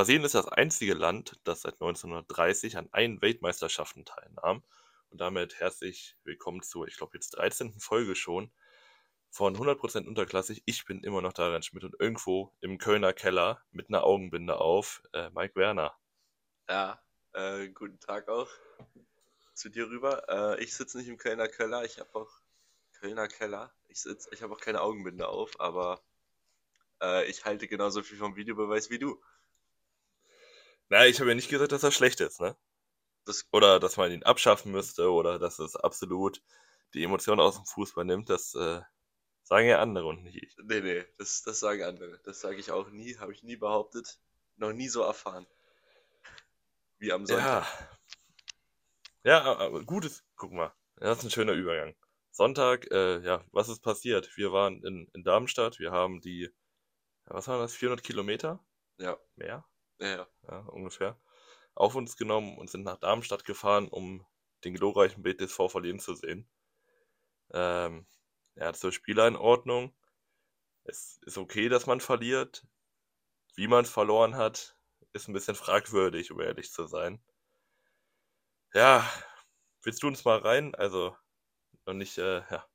Brasilien ist das einzige Land, das seit 1930 an allen Weltmeisterschaften teilnahm. Und damit herzlich willkommen zur, ich glaube, jetzt 13. Folge schon von 100% unterklassig. Ich bin immer noch Darian Schmidt und irgendwo im Kölner Keller mit einer Augenbinde auf, äh, Mike Werner. Ja, äh, guten Tag auch zu dir rüber. Äh, ich sitze nicht im Kölner Keller, ich habe auch Kölner Keller. Ich ich habe auch keine Augenbinde auf, aber äh, ich halte genauso viel vom Videobeweis wie du. Na, ich habe ja nicht gesagt, dass er schlecht ist, ne? Das, oder dass man ihn abschaffen müsste oder dass es absolut die Emotionen aus dem Fußball nimmt. Das äh, sagen ja andere und nicht ich. Nee, nee, das, das sagen andere. Das sage ich auch nie, habe ich nie behauptet. Noch nie so erfahren. Wie am Sonntag. Ja, ja aber gutes, guck mal. Das ist ein schöner Übergang. Sonntag, äh, ja, was ist passiert? Wir waren in, in Darmstadt, wir haben die, was waren das, 400 Kilometer? Ja. Mehr? Ja, ja. ja, ungefähr, auf uns genommen und sind nach Darmstadt gefahren, um den glorreichen BTSV verlieren zu sehen. Ähm, ja, zur Spieleinordnung. Es ist okay, dass man verliert. Wie man verloren hat, ist ein bisschen fragwürdig, um ehrlich zu sein. Ja, willst du uns mal rein? Also, noch nicht, äh, ja.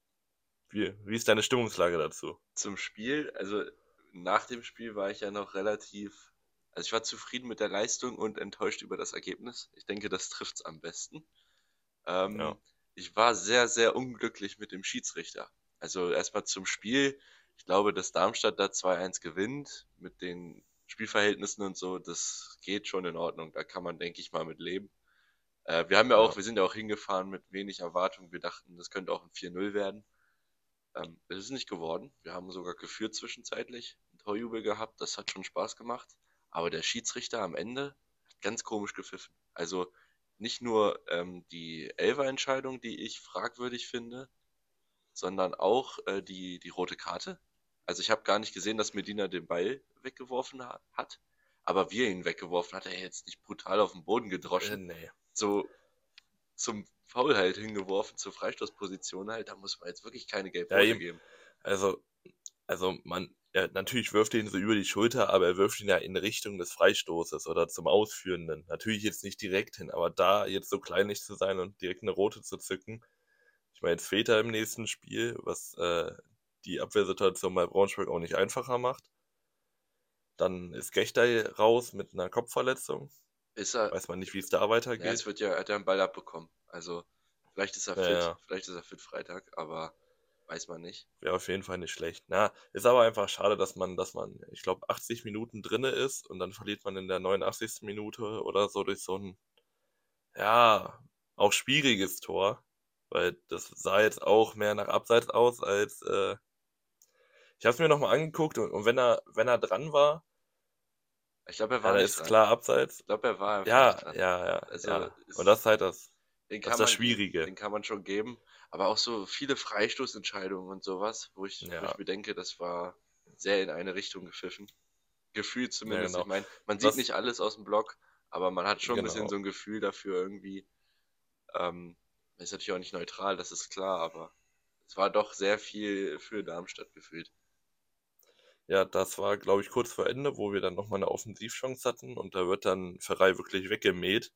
Wie, wie ist deine Stimmungslage dazu? Zum Spiel, also nach dem Spiel war ich ja noch relativ also ich war zufrieden mit der Leistung und enttäuscht über das Ergebnis. Ich denke, das trifft es am besten. Ähm, ja. Ich war sehr, sehr unglücklich mit dem Schiedsrichter. Also erstmal zum Spiel. Ich glaube, dass Darmstadt da 2-1 gewinnt mit den Spielverhältnissen und so. Das geht schon in Ordnung. Da kann man, denke ich mal, mit leben. Äh, wir haben ja auch, ja. wir sind ja auch hingefahren mit wenig Erwartung. Wir dachten, das könnte auch ein 4-0 werden. Ähm, es ist nicht geworden. Wir haben sogar geführt zwischenzeitlich. Ein Torjubel gehabt. Das hat schon Spaß gemacht. Aber der Schiedsrichter am Ende hat ganz komisch gepfiffen. Also nicht nur ähm, die Elfer-Entscheidung, die ich fragwürdig finde, sondern auch äh, die, die rote Karte. Also ich habe gar nicht gesehen, dass Medina den Ball weggeworfen ha hat, aber wie er ihn weggeworfen hat, er jetzt nicht brutal auf den Boden gedroschen. Äh, nee. So zum Foul halt hingeworfen, zur Freistoßposition halt, da muss man jetzt wirklich keine gelbe ja, geben. Also, also man, ja, natürlich wirft er ihn so über die Schulter, aber er wirft ihn ja in Richtung des Freistoßes oder zum Ausführenden. Natürlich jetzt nicht direkt hin, aber da jetzt so kleinlich zu sein und direkt eine rote zu zücken. Ich meine, jetzt fehlt er im nächsten Spiel, was äh, die Abwehrsituation bei Braunschweig auch nicht einfacher macht. Dann ist Gechter raus mit einer Kopfverletzung. Ist er, Weiß man nicht, wie es da weitergeht. Ja, es wird ja, hat er einen Ball abbekommen. Also, vielleicht ist er fit, ja. vielleicht ist er fit Freitag, aber Weiß man nicht. Wäre auf jeden Fall nicht schlecht. Na, ist aber einfach schade, dass man, dass man, ich glaube, 80 Minuten drinne ist und dann verliert man in der 89. Minute oder so durch so ein, ja, auch schwieriges Tor. Weil das sah jetzt auch mehr nach Abseits aus als, äh, ich habe es mir nochmal angeguckt und, und, wenn er, wenn er dran war, ich glaube, er war ja, nicht ist dran. klar Abseits. Ich glaube, er war ja, ja, ja, also ja. Und das ist halt das, den das, ist das Schwierige. Den kann man schon geben aber auch so viele Freistoßentscheidungen und sowas, wo ich, ja. wo ich mir denke, das war sehr in eine Richtung gepfiffen. Gefühlt zumindest. Ja, genau. Ich meine, man sieht das, nicht alles aus dem Block, aber man hat schon genau. ein bisschen genau. so ein Gefühl dafür irgendwie. Ähm, ist natürlich auch nicht neutral, das ist klar, aber es war doch sehr viel für Darmstadt gefühlt. Ja, das war, glaube ich, kurz vor Ende, wo wir dann nochmal eine Offensivchance hatten und da wird dann Ferrei wirklich weggemäht.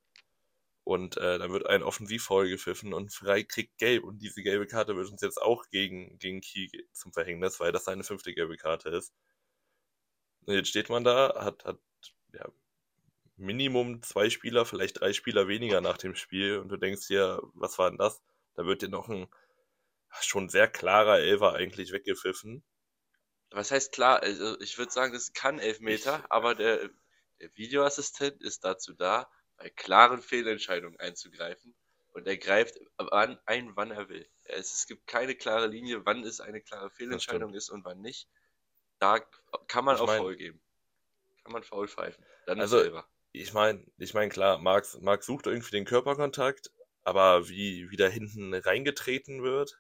Und äh, dann wird ein Offensivfoul gepfiffen und Frei kriegt gelb. Und diese gelbe Karte wird uns jetzt auch gegen, gegen Kiel zum Verhängnis, weil das seine fünfte gelbe Karte ist. Und jetzt steht man da, hat, hat ja, Minimum zwei Spieler, vielleicht drei Spieler weniger nach dem Spiel. Und du denkst dir, was war denn das? Da wird dir noch ein schon sehr klarer Elfer eigentlich weggepfiffen. Was heißt klar? Also ich würde sagen, das kann Elfmeter, ich, aber der, der Videoassistent ist dazu da, bei klaren Fehlentscheidungen einzugreifen. Und er greift an, ein, wann er will. Es, es gibt keine klare Linie, wann es eine klare Fehlentscheidung ist und wann nicht. Da kann man ich auch mein, faul geben. Kann man faul pfeifen. Dann also, selber. Ich meine, ich mein, klar, Marx, Marx sucht irgendwie den Körperkontakt, aber wie, wie da hinten reingetreten wird,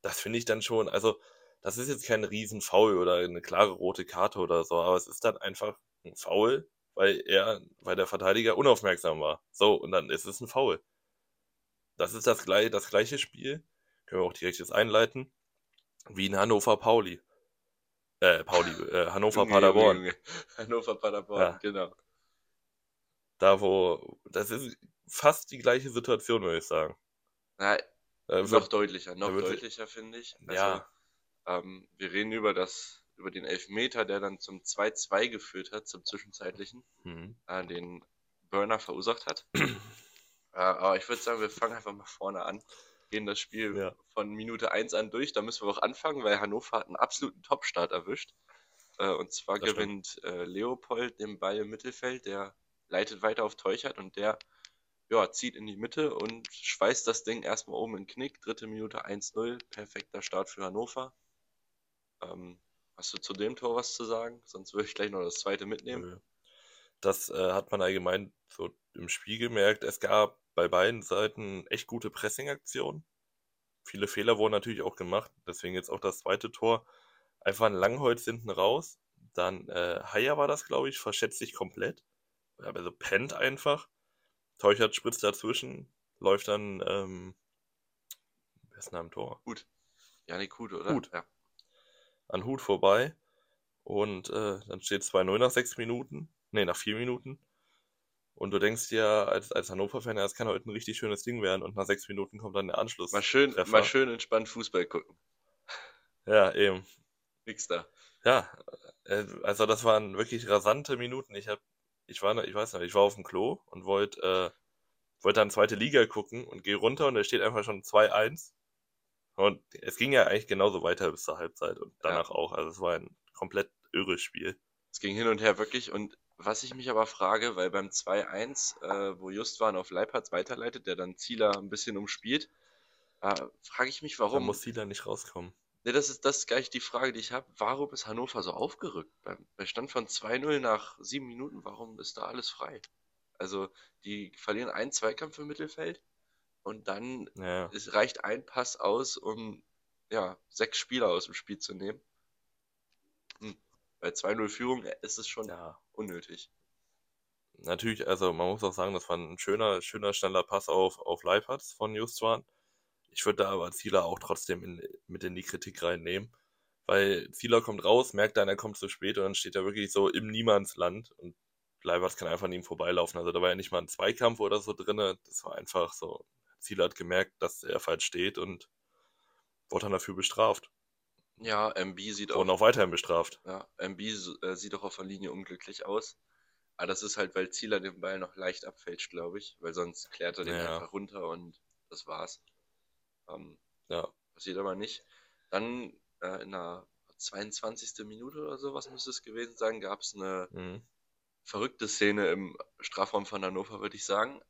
das finde ich dann schon, also, das ist jetzt kein Riesenfoul oder eine klare rote Karte oder so, aber es ist dann einfach ein Foul, weil er, weil der Verteidiger unaufmerksam war. So, und dann ist es ein Foul. Das ist das, gleiche, das gleiche Spiel, können wir auch direkt jetzt einleiten, wie in Hannover Pauli. Äh, Pauli, äh, Hannover Paderborn. Hannover Paderborn, ja. genau. Da, wo. Das ist fast die gleiche Situation, würde ich sagen. Na, äh, noch deutlicher, noch deutlicher, finde ich. Also, ja. Ähm, wir reden über das, über den Elfmeter, der dann zum 2-2 geführt hat, zum zwischenzeitlichen, mhm. äh, den Burner verursacht hat. äh, aber ich würde sagen, wir fangen einfach mal vorne an. Gehen das Spiel ja. von Minute 1 an durch. Da müssen wir auch anfangen, weil Hannover hat einen absoluten Topstart erwischt. Äh, und zwar das gewinnt äh, Leopold den Ball im Mittelfeld, der leitet weiter auf Teuchert und der ja, zieht in die Mitte und schweißt das Ding erstmal oben in den Knick. Dritte Minute 1-0. Perfekter Start für Hannover. Ähm, hast du zu dem Tor was zu sagen? Sonst würde ich gleich noch das zweite mitnehmen. Das äh, hat man allgemein so im Spiel gemerkt. Es gab bei beiden Seiten echt gute Pressing-Aktionen. Viele Fehler wurden natürlich auch gemacht. Deswegen jetzt auch das zweite Tor. Einfach ein Langholz hinten raus. Dann äh, Haier war das, glaube ich, verschätzt sich komplett. Also pennt einfach. Teuchert spritzt dazwischen, läuft dann, ähm, wer ist denn am Tor? Hut. Janik Hut, oder? Hut. Ja. An Hut vorbei. Und äh, dann steht 2-0 nach 6 Minuten. Ne, nach 4 Minuten. Und du denkst dir als, als Hannover-Fan, das kann heute ein richtig schönes Ding werden. Und nach 6 Minuten kommt dann der Anschluss. Mal schön, mal schön entspannt Fußball gucken. Ja, eben. Nix da. Ja, äh, also das waren wirklich rasante Minuten. Ich habe ich war, ich weiß nicht, ich war auf dem Klo und wollte äh, wollt dann zweite Liga gucken und gehe runter und da steht einfach schon 2-1. Und es ging ja eigentlich genauso weiter bis zur Halbzeit und danach ja. auch. Also es war ein komplett irres Spiel. Es ging hin und her wirklich. Und was ich mich aber frage, weil beim 2-1, äh, wo Justwan auf Leiphardt weiterleitet, der dann Zieler ein bisschen umspielt, äh, frage ich mich, warum. Da muss Zieler nicht rauskommen. Ne, das ist das ist gleich die Frage, die ich habe. Warum ist Hannover so aufgerückt? Beim, bei Stand von 2-0 nach sieben Minuten, warum ist da alles frei? Also, die verlieren einen Zweikampf im Mittelfeld und dann ja. es reicht ein Pass aus, um ja, sechs Spieler aus dem Spiel zu nehmen. Hm. Bei 2-0 Führung ist es schon ja. unnötig. Natürlich, also man muss auch sagen, das war ein schöner, schöner, schneller Pass auf, auf Leipzig von Justwan. Ich würde da aber Zieler auch trotzdem in, mit in die Kritik reinnehmen. Weil Zieler kommt raus, merkt dann, er kommt zu spät und dann steht er wirklich so im Niemandsland und Leibert kann einfach an ihm vorbeilaufen. Also da war ja nicht mal ein Zweikampf oder so drin. Das war einfach so. Zieler hat gemerkt, dass er falsch steht und wurde dann dafür bestraft. Ja, MB sieht auch. Und auch weiterhin bestraft. Ja, MB äh, sieht auch auf der Linie unglücklich aus. Aber das ist halt, weil Zieler den Ball noch leicht abfälscht, glaube ich. Weil sonst klärt er den ja. einfach runter und das war's. Ähm, ja. Passiert aber nicht. Dann äh, in der 22. Minute oder so, was müsste es gewesen sein, gab es eine mhm. verrückte Szene im Strafraum von Hannover, würde ich sagen.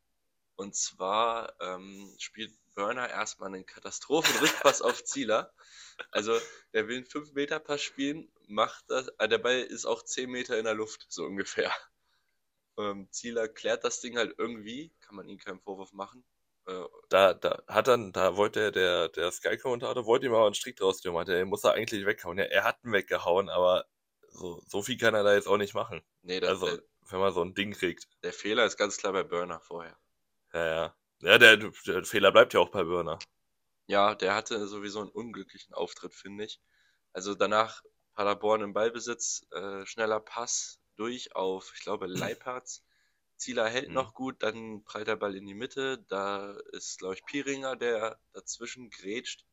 Und zwar ähm, spielt Burner erstmal einen Katastrophenrückpass auf Zieler. Also der will einen 5-Meter-Pass spielen, macht das, äh, der Ball ist auch 10 Meter in der Luft, so ungefähr. Ähm, Zieler klärt das Ding halt irgendwie, kann man ihm keinen Vorwurf machen. Äh, da, da hat dann, da wollte der, der Sky-Kommentator, wollte ihm aber einen Strick draus tun, meinte, er muss er eigentlich weghauen. Ja, er hat ihn weggehauen, aber so, so viel kann er da jetzt auch nicht machen. Nee, das, also, der, wenn man so ein Ding kriegt. Der Fehler ist ganz klar bei Burner vorher. Ja, ja. Ja, der, der Fehler bleibt ja auch bei Burner. Ja, der hatte sowieso einen unglücklichen Auftritt, finde ich. Also danach Paderborn im Ballbesitz, äh, schneller Pass durch auf, ich glaube, Leipertz. Zieler hält mhm. noch gut, dann prallt der Ball in die Mitte. Da ist, glaube ich, Piringer, der dazwischen grätscht.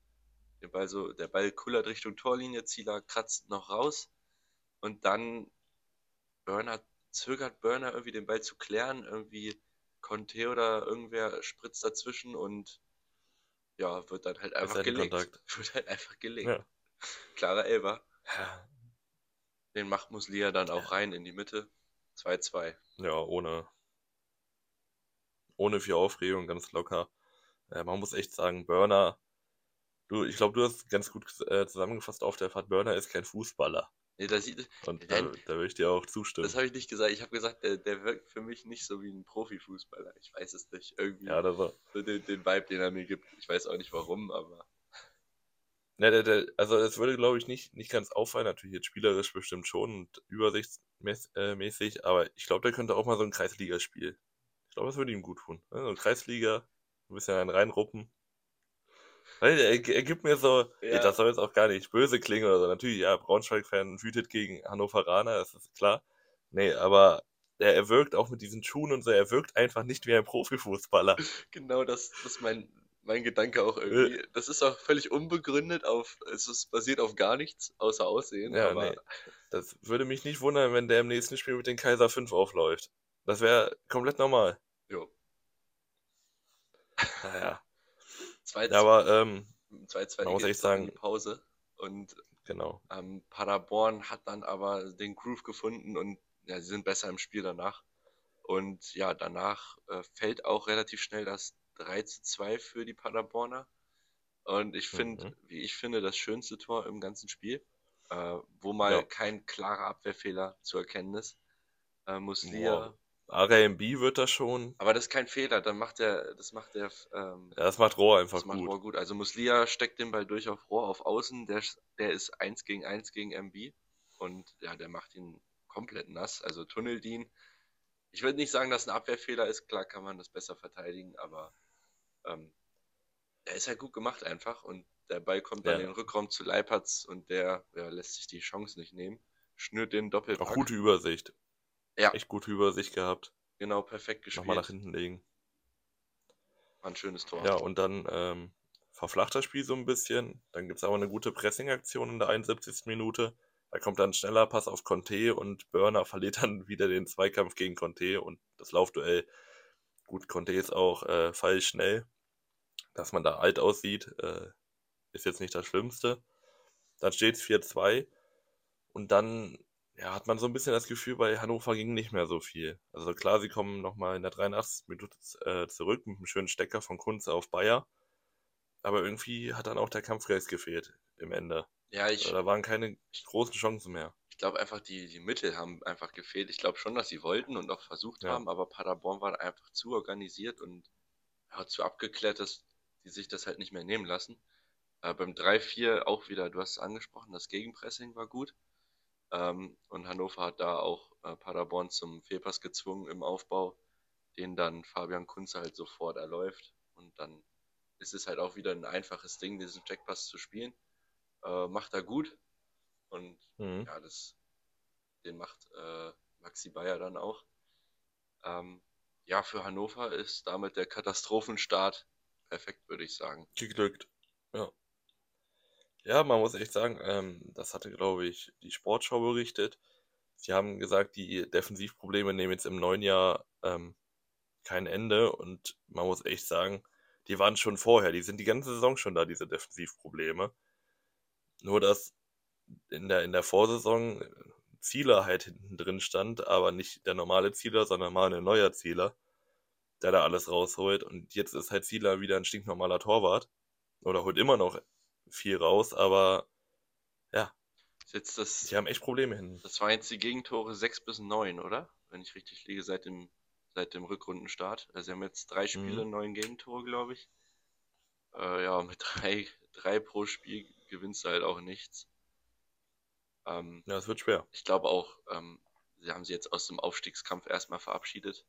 Der Ball, so, der Ball kullert Richtung Torlinie, Zieler kratzt noch raus. Und dann Burner, zögert Burner irgendwie den Ball zu klären. Irgendwie Conte oder irgendwer spritzt dazwischen und ja, wird dann halt einfach gelegt. Kontakt. Wird halt einfach gelegt. Ja. Klarer Elber. Ja. Den macht Muslia dann auch rein in die Mitte. 2-2. Ja, ohne, ohne viel Aufregung, ganz locker. Äh, man muss echt sagen, Burner, du, ich glaube, du hast ganz gut äh, zusammengefasst auf der Fahrt, Burner ist kein Fußballer. Nee, das sieht, Und da, da will ich dir auch zustimmen. Das habe ich nicht gesagt. Ich habe gesagt, der, der wirkt für mich nicht so wie ein Profifußballer. Ich weiß es nicht. Irgendwie ja, das war. So den, den Vibe, den er mir gibt. Ich weiß auch nicht warum, aber. Ne, der, der, also es würde, glaube ich, nicht, nicht ganz auffallen, natürlich jetzt spielerisch bestimmt schon und übersichtsmäßig, äh, aber ich glaube, der könnte auch mal so ein Kreisligaspiel. Ich glaube, das würde ihm gut tun. Ne? So ein Kreisliga, ein bisschen einen reinruppen. Weil er, er gibt mir so, ja. das soll jetzt auch gar nicht böse klingen oder so. Natürlich, ja, Braunschweig-Fan wütet gegen Hannoveraner, das ist klar. Nee, aber er, er wirkt auch mit diesen Schuhen und so, er wirkt einfach nicht wie ein Profifußballer. Genau, das, das ist mein, mein Gedanke auch irgendwie. Äh. Das ist auch völlig unbegründet auf, es ist basiert auf gar nichts außer Aussehen. Ja, aber... nee. Das würde mich nicht wundern, wenn der im nächsten Spiel mit den Kaiser 5 aufläuft. Das wäre komplett normal. Jo. Naja. 2 aber, ähm, 2 2 man muss echt sagen, Pause. Und genau. Ähm, Paderborn hat dann aber den Groove gefunden und ja, sie sind besser im Spiel danach. Und ja, danach äh, fällt auch relativ schnell das 3 zu 2 für die Paderborner. Und ich finde, mhm. wie ich finde, das schönste Tor im ganzen Spiel, äh, wo mal ja. kein klarer Abwehrfehler zu erkennen ist. Äh, Muslia. RMB wird das schon. Aber das ist kein Fehler, dann macht der, das macht der. Ähm, ja, das macht Rohr einfach das gut. Macht Rohr gut. Also Muslia steckt den Ball durch auf Rohr auf Außen, der, der ist 1 gegen 1 gegen MB und ja, der macht ihn komplett nass. Also Tunneldien. Ich würde nicht sagen, dass ein Abwehrfehler ist, klar kann man das besser verteidigen, aber ähm, der ist halt gut gemacht einfach und der Ball kommt dann ja. in den Rückraum zu Leipertz und der ja, lässt sich die Chance nicht nehmen. Schnürt den Doppelpack. Auch gute Übersicht. Ja. Echt gute Übersicht gehabt. Genau, perfekt gespielt. Nochmal nach hinten legen. War ein schönes Tor. Ja, und dann ähm, verflacht das Spiel so ein bisschen. Dann gibt es aber eine gute Pressing-Aktion in der 71. Minute. Da kommt dann ein schneller Pass auf Conte und Burner verliert dann wieder den Zweikampf gegen Conte und das Laufduell. Gut, Conte ist auch äh, falsch schnell. Dass man da alt aussieht, äh, ist jetzt nicht das Schlimmste. Dann steht es 4-2 und dann ja, hat man so ein bisschen das Gefühl, bei Hannover ging nicht mehr so viel. Also klar, sie kommen nochmal in der 83. Minute äh, zurück mit einem schönen Stecker von Kunze auf Bayer. Aber irgendwie hat dann auch der Kampfgeist gefehlt im Ende. Ja, ich. Also da waren keine großen Chancen mehr. Ich glaube einfach, die, die Mittel haben einfach gefehlt. Ich glaube schon, dass sie wollten und auch versucht ja. haben, aber Paderborn war einfach zu organisiert und ja, zu abgeklärt, dass die sich das halt nicht mehr nehmen lassen. Äh, beim 3-4 auch wieder, du hast es angesprochen, das Gegenpressing war gut. Ähm, und Hannover hat da auch äh, Paderborn zum Fehlpass gezwungen im Aufbau, den dann Fabian Kunze halt sofort erläuft. Und dann ist es halt auch wieder ein einfaches Ding, diesen Checkpass zu spielen. Äh, macht er gut. Und mhm. ja, das, den macht äh, Maxi Bayer dann auch. Ähm, ja, für Hannover ist damit der Katastrophenstart perfekt, würde ich sagen. Geglückt. Ja. Ja, man muss echt sagen, ähm, das hatte, glaube ich, die Sportschau berichtet. Sie haben gesagt, die Defensivprobleme nehmen jetzt im neuen Jahr ähm, kein Ende und man muss echt sagen, die waren schon vorher, die sind die ganze Saison schon da, diese Defensivprobleme. Nur, dass in der, in der Vorsaison Zieler halt hinten drin stand, aber nicht der normale Zieler, sondern mal ein neuer Zieler, der da alles rausholt. Und jetzt ist halt Zieler wieder ein stinknormaler Torwart. Oder holt immer noch viel raus, aber ja. Jetzt das, Sie haben echt Probleme hin. Das waren jetzt die Gegentore 6 bis 9, oder? Wenn ich richtig liege, seit dem, seit dem Rückrundenstart. Also sie haben jetzt drei Spiele, mhm. neun Gegentore, glaube ich. Äh, ja, mit drei, drei pro Spiel gewinnst du halt auch nichts. Ähm, ja, es wird schwer. Ich glaube auch, ähm, sie haben sie jetzt aus dem Aufstiegskampf erstmal verabschiedet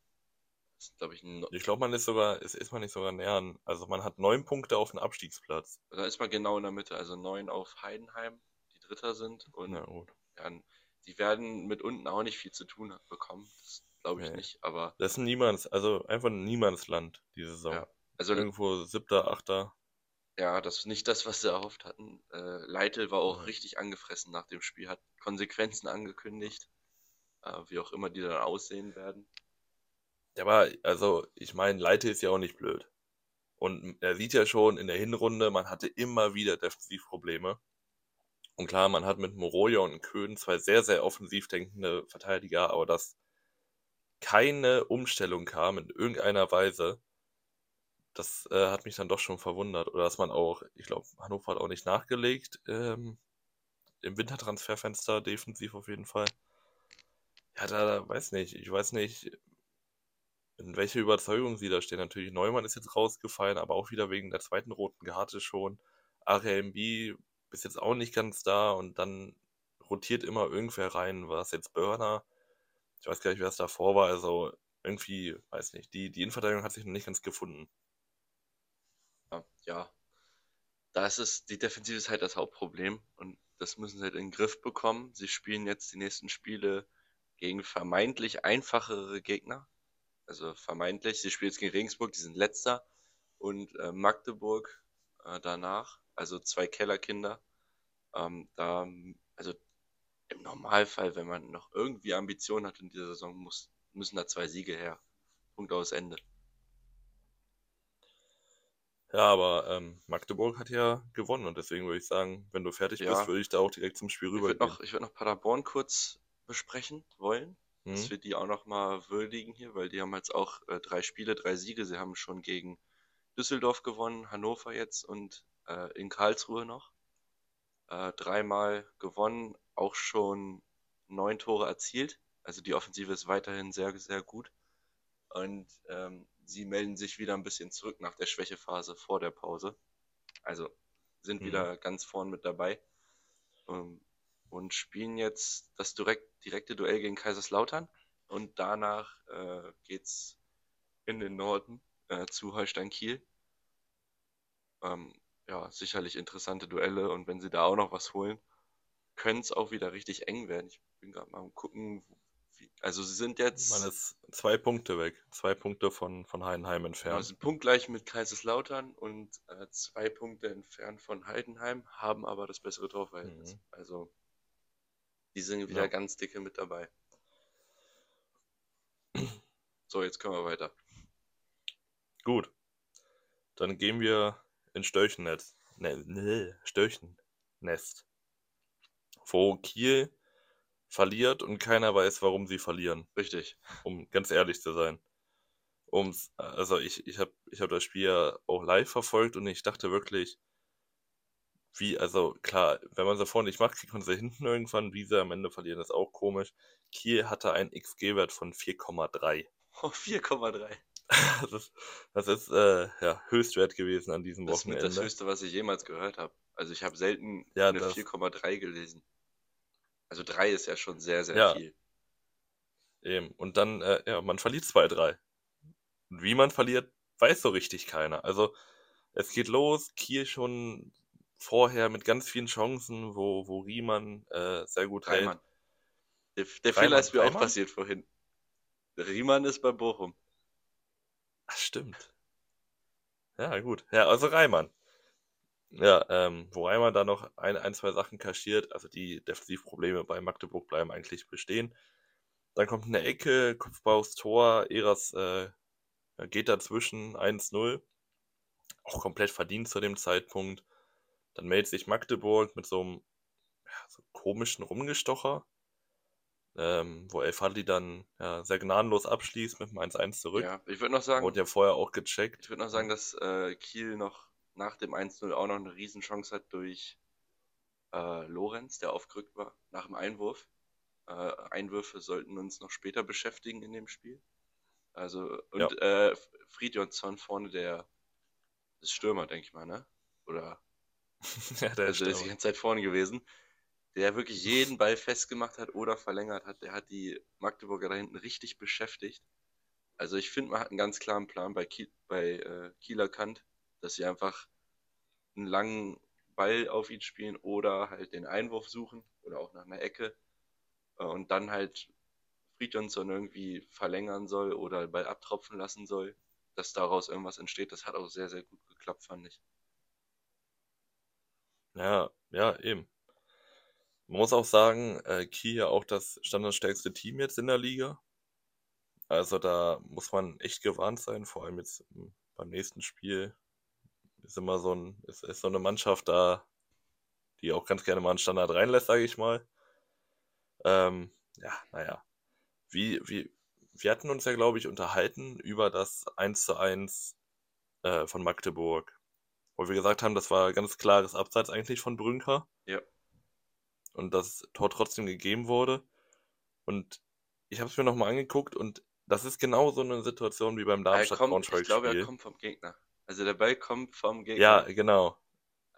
glaube ich, ich glaube, man ist sogar, ist, ist man nicht sogar näher an. Also man hat neun Punkte auf dem Abstiegsplatz. Da ist man genau in der Mitte, also neun auf Heidenheim, die Dritter sind. Und Na gut. Ja, die werden mit unten auch nicht viel zu tun bekommen. Das glaube ich nee. nicht, aber. Das ist ein Niemands, also einfach ein Niemandsland, diese Saison. Ja, also irgendwo siebter, achter. Ja, das ist nicht das, was sie erhofft hatten. Äh, Leitl war auch ja. richtig angefressen nach dem Spiel, hat Konsequenzen angekündigt, äh, wie auch immer die dann aussehen werden. Ja, aber, also, ich meine, Leite ist ja auch nicht blöd. Und er sieht ja schon in der Hinrunde, man hatte immer wieder Defensivprobleme. Und klar, man hat mit Moroja und Köhn zwei sehr, sehr offensiv denkende Verteidiger, aber dass keine Umstellung kam in irgendeiner Weise, das äh, hat mich dann doch schon verwundert. Oder dass man auch, ich glaube, Hannover hat auch nicht nachgelegt ähm, im Wintertransferfenster, defensiv auf jeden Fall. Ja, da, da weiß nicht, ich weiß nicht, in welcher Überzeugung sie da stehen. Natürlich, Neumann ist jetzt rausgefallen, aber auch wieder wegen der zweiten roten Karte schon. RMB ist jetzt auch nicht ganz da und dann rotiert immer irgendwer rein. War es jetzt Burner? Ich weiß gar nicht, wer es davor war. Also irgendwie, weiß nicht, die, die Innenverteidigung hat sich noch nicht ganz gefunden. Ja, ja. Da ist es, die Defensive ist halt das Hauptproblem und das müssen sie halt in den Griff bekommen. Sie spielen jetzt die nächsten Spiele gegen vermeintlich einfachere Gegner. Also vermeintlich, sie spielen jetzt gegen Regensburg, die sind letzter. Und äh, Magdeburg äh, danach, also zwei Kellerkinder. Ähm, da, also im Normalfall, wenn man noch irgendwie Ambitionen hat in dieser Saison, muss, müssen da zwei Siege her. Punkt aus Ende. Ja, aber ähm, Magdeburg hat ja gewonnen und deswegen würde ich sagen, wenn du fertig ja. bist, würde ich da auch direkt zum Spiel rüber. Ich würde noch, würd noch Paderborn kurz besprechen wollen, hm. dass wir die auch noch mal würdigen hier, weil die haben jetzt auch äh, drei Spiele, drei Siege. Sie haben schon gegen Düsseldorf gewonnen, Hannover jetzt und äh, in Karlsruhe noch. Äh, dreimal gewonnen, auch schon neun Tore erzielt. Also die Offensive ist weiterhin sehr, sehr gut. Und ähm, sie melden sich wieder ein bisschen zurück nach der Schwächephase vor der Pause. Also sind mhm. wieder ganz vorn mit dabei. Ähm, und spielen jetzt das direkt, direkte Duell gegen Kaiserslautern. Und danach äh, geht's in den Norden äh, zu Holstein Kiel. Ähm, ja, sicherlich interessante Duelle und wenn sie da auch noch was holen, können es auch wieder richtig eng werden. Ich bin gerade mal am gucken, also sie sind jetzt. Man ist zwei Punkte weg. Zwei Punkte von, von Heidenheim entfernt. Also punktgleich mit Kaiserslautern und äh, zwei Punkte entfernt von Heidenheim, haben aber das bessere Torverhältnis. Mhm. Also die sind wieder ja. ganz dicke mit dabei. So, jetzt können wir weiter. Gut. Dann gehen wir in Störchennetz. Ne, ne, Störchennest. Wo Kiel verliert und keiner weiß, warum sie verlieren. Richtig. Um ganz ehrlich zu sein. Ums, also ich, ich habe ich hab das Spiel ja auch live verfolgt und ich dachte wirklich, wie, also klar, wenn man sie vorne nicht macht, kriegt man sie hinten irgendwann, wie sie am Ende verlieren, ist auch komisch. Kiel hatte einen XG-Wert von 4,3. Oh, 4,3. das ist, das ist äh, ja, Höchstwert gewesen an diesem Wochenende. Das ist das Höchste, was ich jemals gehört habe. Also ich habe selten ja, eine 4,3 gelesen. Also 3 ist ja schon sehr, sehr ja. viel. Eben. Und dann, äh, ja, man verliert 2-3. Und wie man verliert, weiß so richtig keiner. Also es geht los, Kiel schon vorher mit ganz vielen Chancen, wo, wo Riemann äh, sehr gut Reimann. hält. Der, der Fehler ist mir Reimann? auch passiert vorhin. Riemann ist bei Bochum. Ach, stimmt. Ja, gut. Ja, also Reimann. Ja, ähm, wo Reimann da noch ein, ein, zwei Sachen kaschiert, also die Defensivprobleme bei Magdeburg bleiben eigentlich bestehen. Dann kommt eine Ecke, Kopfbau aufs Tor, Eras äh, geht dazwischen, 1-0. Auch komplett verdient zu dem Zeitpunkt. Dann meldet sich Magdeburg mit so einem ja, so komischen Rumgestocher ähm, wo El Fadli dann ja, sehr gnadenlos abschließt mit dem 1-1 zurück. Ja, ich würde noch sagen. Wurde ja vorher auch gecheckt. Ich würde noch sagen, dass äh, Kiel noch nach dem 1-0 auch noch eine Riesenchance hat durch äh, Lorenz, der aufgerückt war, nach dem Einwurf. Äh, Einwürfe sollten uns noch später beschäftigen in dem Spiel. Also, und ja. äh, Friedjonsson vorne, der ist Stürmer, denke ich mal, ne? Oder? ja, der also, ist die ganze Zeit vorne gewesen der wirklich jeden Ball festgemacht hat oder verlängert hat. Der hat die Magdeburger da hinten richtig beschäftigt. Also ich finde, man hat einen ganz klaren Plan bei, Kiel, bei äh, Kieler Kant, dass sie einfach einen langen Ball auf ihn spielen oder halt den Einwurf suchen oder auch nach einer Ecke äh, und dann halt Friedjonsson irgendwie verlängern soll oder den Ball abtropfen lassen soll, dass daraus irgendwas entsteht. Das hat auch sehr, sehr gut geklappt, fand ich. Ja, ja, eben. Man muss auch sagen, äh, Kiel ja auch das standardstärkste Team jetzt in der Liga. Also da muss man echt gewarnt sein, vor allem jetzt beim nächsten Spiel ist immer so ein, ist, ist so eine Mannschaft da, die auch ganz gerne mal einen Standard reinlässt, sage ich mal. Ähm, ja, naja. Wie, wie, wir hatten uns ja, glaube ich, unterhalten über das 1 zu 1 äh, von Magdeburg. Wo wir gesagt haben, das war ganz klares Abseits eigentlich von Brünker. Ja und das Tor trotzdem gegeben wurde. Und ich habe es mir nochmal angeguckt und das ist genau so eine Situation wie beim Darmstadt-Braunschweig-Spiel. Ich glaube, er kommt vom Gegner. Also der Ball kommt vom Gegner. Ja, genau.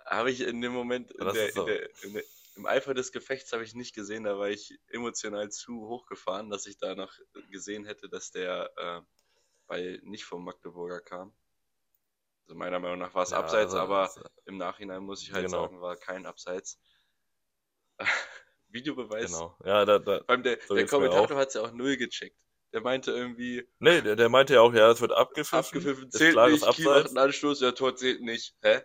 Habe ich in dem Moment, in der, so. in der, in der, im Eifer des Gefechts habe ich nicht gesehen, da war ich emotional zu hochgefahren, dass ich da noch gesehen hätte, dass der äh, Ball nicht vom Magdeburger kam. Also meiner Meinung nach war es ja, abseits, also, aber im Nachhinein muss ich halt genau. sagen, war kein Abseits. Videobeweis. Genau. Ja, da, da, Vor allem der, so der Kommentator hat es ja auch null gecheckt. Der meinte irgendwie, Nee, der, der meinte ja auch, ja, es wird abgepfiffen. abgepfiffen, ist zählt klares nicht, Kiel macht Abseits. einen Anstoß, ja, Tor zählt nicht. Hä?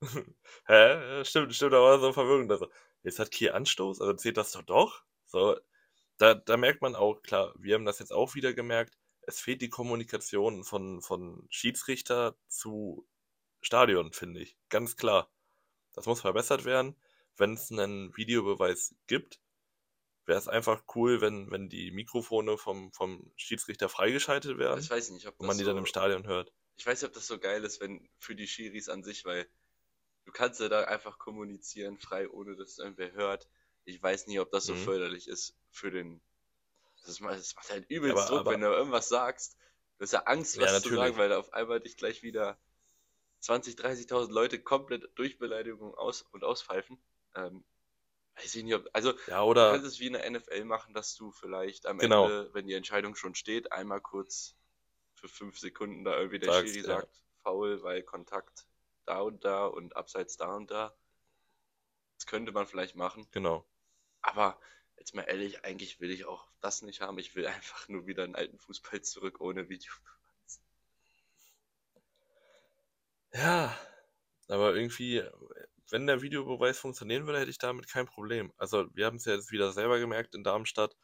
Hä? Stimmt, stimmt, da war so verwirrend. Also, jetzt hat Kiel Anstoß, also zählt das doch doch? So, da, da merkt man auch, klar, wir haben das jetzt auch wieder gemerkt, es fehlt die Kommunikation von, von Schiedsrichter zu Stadion, finde ich. Ganz klar. Das muss verbessert werden. Wenn es einen Videobeweis gibt, wäre es einfach cool, wenn, wenn die Mikrofone vom, vom Schiedsrichter freigeschaltet werden Ich weiß nicht, ob man die so, dann im Stadion hört. ich weiß nicht, ob das so geil ist, wenn für die Schiris an sich, weil du kannst ja da einfach kommunizieren, frei, ohne dass es irgendwer hört. Ich weiß nie, ob das so Mhm. förderlich ist für den. Das macht, das macht halt übelst Aber- Druck, aber- wenn du irgendwas sagst. Du hast ja Angst, Ja, was zu natürlich. sagen, weil da auf einmal dich gleich wieder 20, 30.000 Leute komplett durch Beleidigung aus und auspfeifen. Ähm, weiß ich nicht, ob. Also, Ja, Du oder kannst es wie in der NFL machen, dass du vielleicht am Genau. Ende, wenn die Entscheidung schon steht, einmal kurz für fünf Sekunden da irgendwie der Sagst, Schiri ja. sagt, faul, weil Kontakt da und da und abseits da und da. Das könnte man vielleicht machen. genau. Aber jetzt mal ehrlich, eigentlich will ich auch das nicht haben. Ich will einfach nur wieder einen alten Fußball zurück ohne Video. Ja, aber irgendwie, wenn der Videobeweis funktionieren würde, hätte ich damit kein Problem. Also, wir haben es ja jetzt wieder selber gemerkt in Darmstadt.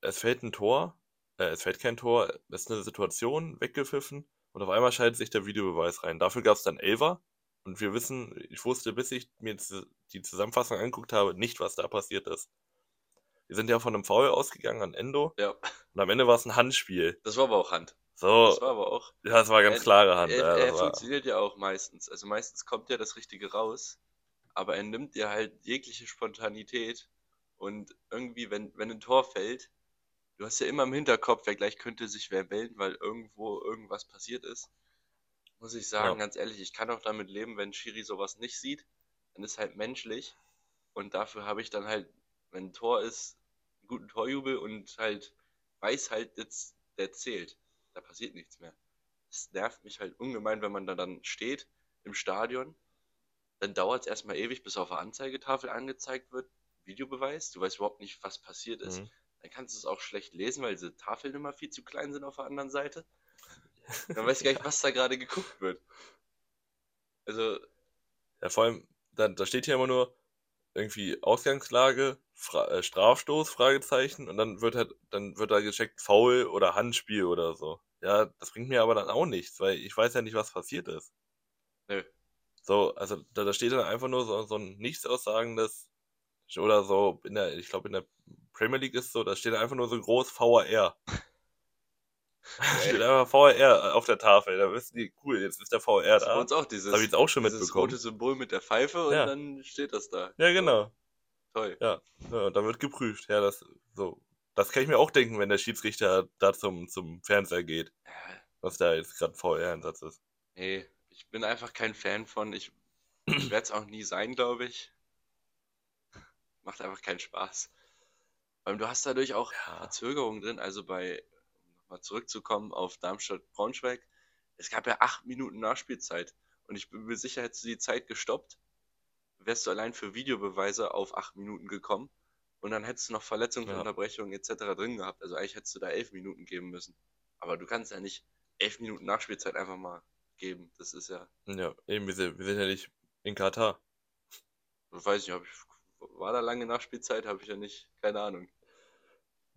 Es fällt ein Tor, äh, es fällt kein Tor, es ist eine Situation, weggepfiffen und auf einmal schaltet sich der Videobeweis rein. Dafür gab es dann Elfer und wir wissen, ich wusste, bis ich mir die Zusammenfassung angeguckt habe, nicht, was da passiert ist. Wir sind ja von einem Foul ausgegangen an Endo Ja, und am Ende war es ein Handspiel. das war aber auch Hand. So, Das war aber auch. ja, das war ganz Er- klare Hand. Er, ja, er war, funktioniert ja auch meistens. Also meistens kommt ja das Richtige raus, aber er nimmt dir halt jegliche Spontanität und irgendwie, wenn, wenn ein Tor fällt, du hast ja immer im Hinterkopf, wer gleich könnte sich wer melden, weil irgendwo irgendwas passiert ist. Muss ich sagen, Ja. ganz ehrlich, ich kann auch damit leben, wenn Schiri sowas nicht sieht, dann ist halt menschlich und dafür habe ich dann halt, wenn ein Tor ist, guten Torjubel und halt weiß halt jetzt, der zählt. Da passiert nichts mehr es nervt mich halt ungemein, wenn man da dann steht im Stadion. Dann dauert es erstmal ewig, bis auf der Anzeigetafel angezeigt wird. Videobeweis. Du weißt überhaupt nicht, was passiert ist. Mhm. Dann kannst du es auch schlecht lesen, weil diese Tafeln immer viel zu klein sind auf der anderen Seite. Dann weißt du gar nicht, was da gerade geguckt wird. Also, Ja, vor allem, da, da steht hier immer nur irgendwie Ausgangslage, Fra äh, Strafstoß, Fragezeichen, und dann wird halt, dann wird da gecheckt Foul oder Handspiel oder so. Ja, das bringt mir aber dann auch nichts, weil ich weiß ja nicht, was passiert ist. nö. So, also da, da steht dann einfach nur so, so ein nichtsaussagendes, oder so, in der, ich glaube in der Premier League ist so, da steht einfach nur so groß VAR. Da steht einfach VAR auf der Tafel, da wissen die, cool, jetzt ist der VAR Das bei da. uns auch Das dieses, habe ich jetzt auch schon dieses mitbekommen. rote Symbol mit der Pfeife und Ja. dann steht das da. Ja, genau. Toll. Ja, ja, und da wird geprüft. Ja, das so. Das kann ich mir auch denken, wenn der Schiedsrichter da zum, zum Fernseher geht, Ja, was da jetzt gerade VR-Einsatz ist. Nee, ich bin einfach kein Fan von. Ich, ich werde es auch nie sein, glaube ich. Macht einfach keinen Spaß. Weil du hast dadurch auch Ja. Verzögerungen drin. Also bei, nochmal zurückzukommen auf Darmstadt-Braunschweig, es gab ja acht Minuten Nachspielzeit. Und ich bin mir sicher, hättest du die Zeit gestoppt, wärst du allein für Videobeweise auf acht Minuten gekommen. Und dann hättest du noch Verletzungsunterbrechungen etc. drin gehabt. Also eigentlich hättest du da elf Minuten geben müssen. Aber du kannst ja nicht elf Minuten Nachspielzeit einfach mal geben. Das ist ja, Ja, eben, wir sind, wir sind ja nicht in Katar. ich weiß nicht, ich, war da lange Nachspielzeit, habe ich ja nicht, keine Ahnung.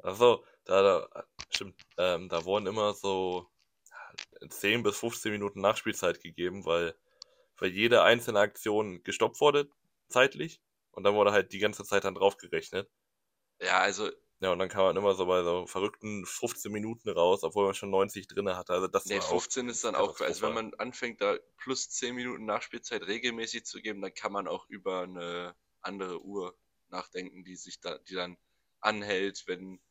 Achso, da, da, stimmt, ähm, da wurden immer so 10 bis 15 Minuten Nachspielzeit gegeben, weil, weil jede einzelne Aktion gestoppt wurde, zeitlich. Und dann wurde halt die ganze Zeit dann draufgerechnet. Ja, also, Ja, und dann kam man immer so bei so verrückten 15 Minuten raus, obwohl man schon 90 drin hatte. Also das nee, war auch 15 ist dann auch, also wenn man anfängt, da plus 10 Minuten Nachspielzeit regelmäßig zu geben, dann kann man auch über eine andere Uhr nachdenken, die sich da, die dann anhält, wenn,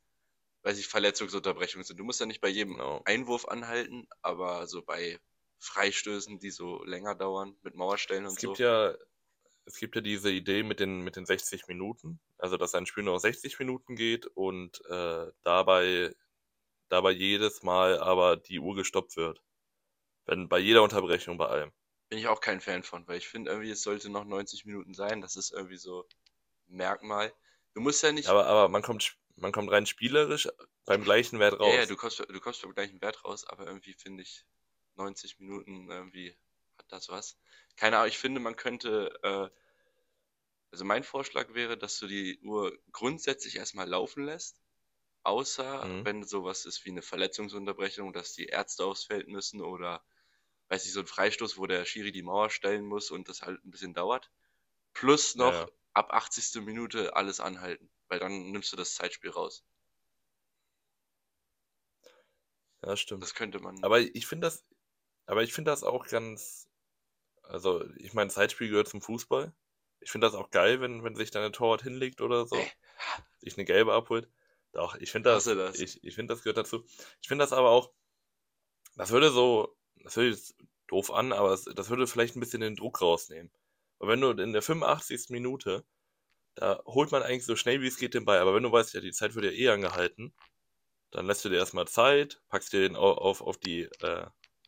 weiß ich, Verletzungsunterbrechungen sind. Du musst ja nicht bei jedem Genau. Einwurf anhalten, aber so bei Freistößen, die so länger dauern, mit Mauerstellen und Es gibt so. ja, es gibt ja diese Idee mit den, mit den 60 Minuten, also dass ein Spiel nur 60 Minuten geht und äh, dabei, dabei jedes Mal aber die Uhr gestoppt wird. Wenn bei jeder Unterbrechung bei allem. Bin ich auch kein Fan von, weil ich finde irgendwie, es sollte noch 90 Minuten sein. Das ist irgendwie so Merkmal. Du musst ja nicht. Aber, aber man kommt man kommt rein spielerisch beim gleichen Wert raus. Ja, ja, du kommst, du kommst beim gleichen Wert raus, aber irgendwie finde ich 90 Minuten irgendwie hat das was. Keine Ahnung, ich finde, man könnte, äh, also mein Vorschlag wäre, dass du die Uhr grundsätzlich erstmal laufen lässt, außer mhm. wenn sowas ist wie eine Verletzungsunterbrechung, dass die Ärzte aufs Feld müssen oder, weiß ich, so ein Freistoß, wo der Schiri die Mauer stellen muss und das halt ein bisschen dauert. Plus noch ja, ja. Ab 80. Minute alles anhalten, weil dann nimmst du das Zeitspiel raus. Ja, stimmt. Das könnte man. Aber ich finde das, aber ich finde das auch ganz, also ich meine, Zeitspiel gehört zum Fußball. Ich finde das auch geil, wenn, wenn sich dann ein Torwart hinlegt oder so, sich eine gelbe abholt. Doch, ich finde das, das, ich, ich finde das gehört dazu. Ich finde das aber auch, das würde so, das würde jetzt doof an, aber das, das würde vielleicht ein bisschen den Druck rausnehmen. Weil wenn du in der 85. Minute, da holt man eigentlich so schnell wie es geht den Ball, aber wenn du weißt, ja, die Zeit wird ja eh angehalten, dann lässt du dir erstmal Zeit, packst dir den auf, auf die, äh,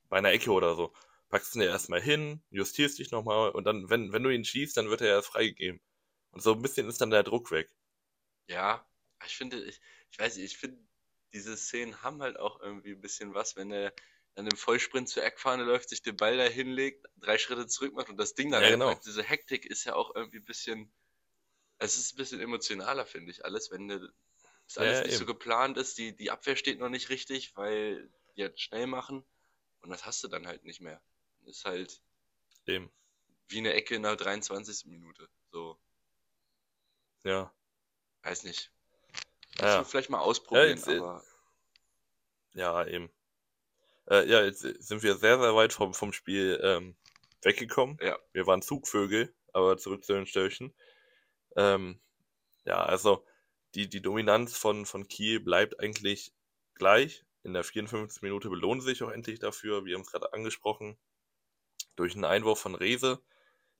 bei einer Ecke oder so, packst ihn dir erstmal hin, justierst dich nochmal und dann, wenn, wenn du ihn schießt, dann wird er erst freigegeben. Und so ein bisschen ist dann der Druck weg. Ja, ich finde, ich, ich weiß nicht, ich finde, diese Szenen haben halt auch irgendwie ein bisschen was, wenn er dann im Vollsprint zur Eckfahne läuft, sich den Ball da hinlegt, drei Schritte zurück macht und das Ding dann ja, genau. Diese Hektik ist ja auch irgendwie ein bisschen, es ist ein bisschen emotionaler, finde ich, alles, wenn das alles ja, nicht eben. so geplant ist, die, die Abwehr steht noch nicht richtig, weil die halt schnell machen und das hast du dann halt nicht mehr. Ist halt eben. wie eine Ecke in der 23. Minute, so. Ja. Weiß nicht. Ja. vielleicht mal ausprobieren, ja, jetzt, äh, aber... Ja, eben. Äh, ja, jetzt sind wir sehr, sehr weit vom, vom Spiel ähm, weggekommen. Ja. Wir waren Zugvögel, aber zurück zu den Störchen. Ähm, ja, also die, die Dominanz von, von Kiel bleibt eigentlich gleich. In der 54. Minute belohnen sie sich auch endlich dafür, wir haben es gerade angesprochen, durch einen Einwurf von Rese.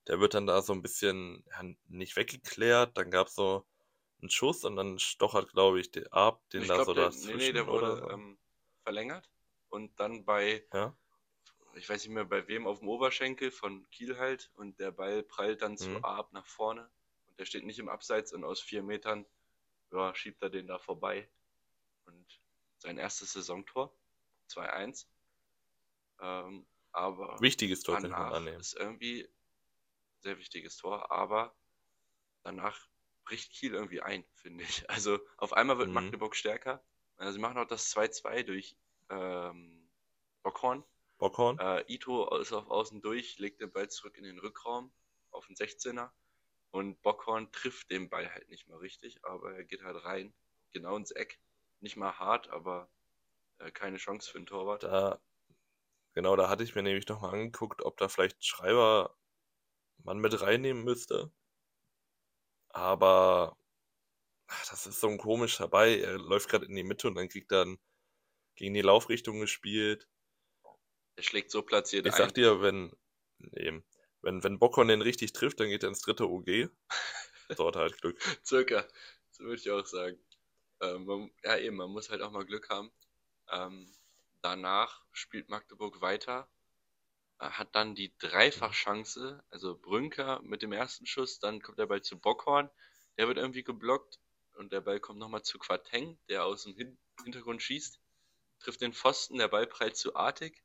Der wird dann da so ein bisschen ja, nicht weggeklärt. Dann gab es so einen Schuss und dann stochert, glaube ich, der ab, den ich da glaub, so der, Nee, nee, der wurde so. ähm, verlängert und dann bei, ja? ich weiß nicht mehr bei wem, auf dem Oberschenkel von Kiel halt und der Ball prallt dann zu mhm. Arp nach vorne und der steht nicht im Abseits und aus vier Metern ja, schiebt er den da vorbei und sein erstes Saisontor 2-1. Ähm, aber wichtiges Tor kann man annehmen. ist irgendwie sehr wichtiges Tor, aber danach bricht Kiel irgendwie ein, finde ich. Also auf einmal wird mhm. Magdeburg stärker. Also sie machen auch das 2-2 durch ähm, Bockhorn. Bockhorn. Äh, Ito ist auf Außen durch, legt den Ball zurück in den Rückraum auf den 16er und Bockhorn trifft den Ball halt nicht mal richtig, aber er geht halt rein, genau ins Eck. Nicht mal hart, aber äh, keine Chance für den Torwart. Da, genau, da hatte ich mir nämlich nochmal angeguckt, ob da vielleicht Schreiber man mit reinnehmen müsste. Aber ach, das ist so ein komisch dabei. Er läuft gerade in die Mitte und dann kriegt er dann gegen die Laufrichtung gespielt. Er schlägt so platziert Ich ein. sag dir, wenn, eben, wenn, wenn Bockon den richtig trifft, dann geht er ins dritte OG. Dort halt Glück. Circa, so würde ich auch sagen. Ähm, man, ja, eben, man muss halt auch mal Glück haben. Ähm, danach spielt Magdeburg weiter, äh, hat dann die Dreifachchance, also Brünker mit dem ersten Schuss, dann kommt der Ball zu Bockhorn, der wird irgendwie geblockt und der Ball kommt nochmal zu Quateng, der aus dem Hin Hintergrund schießt trifft den Pfosten, der Ball prallt zu artig.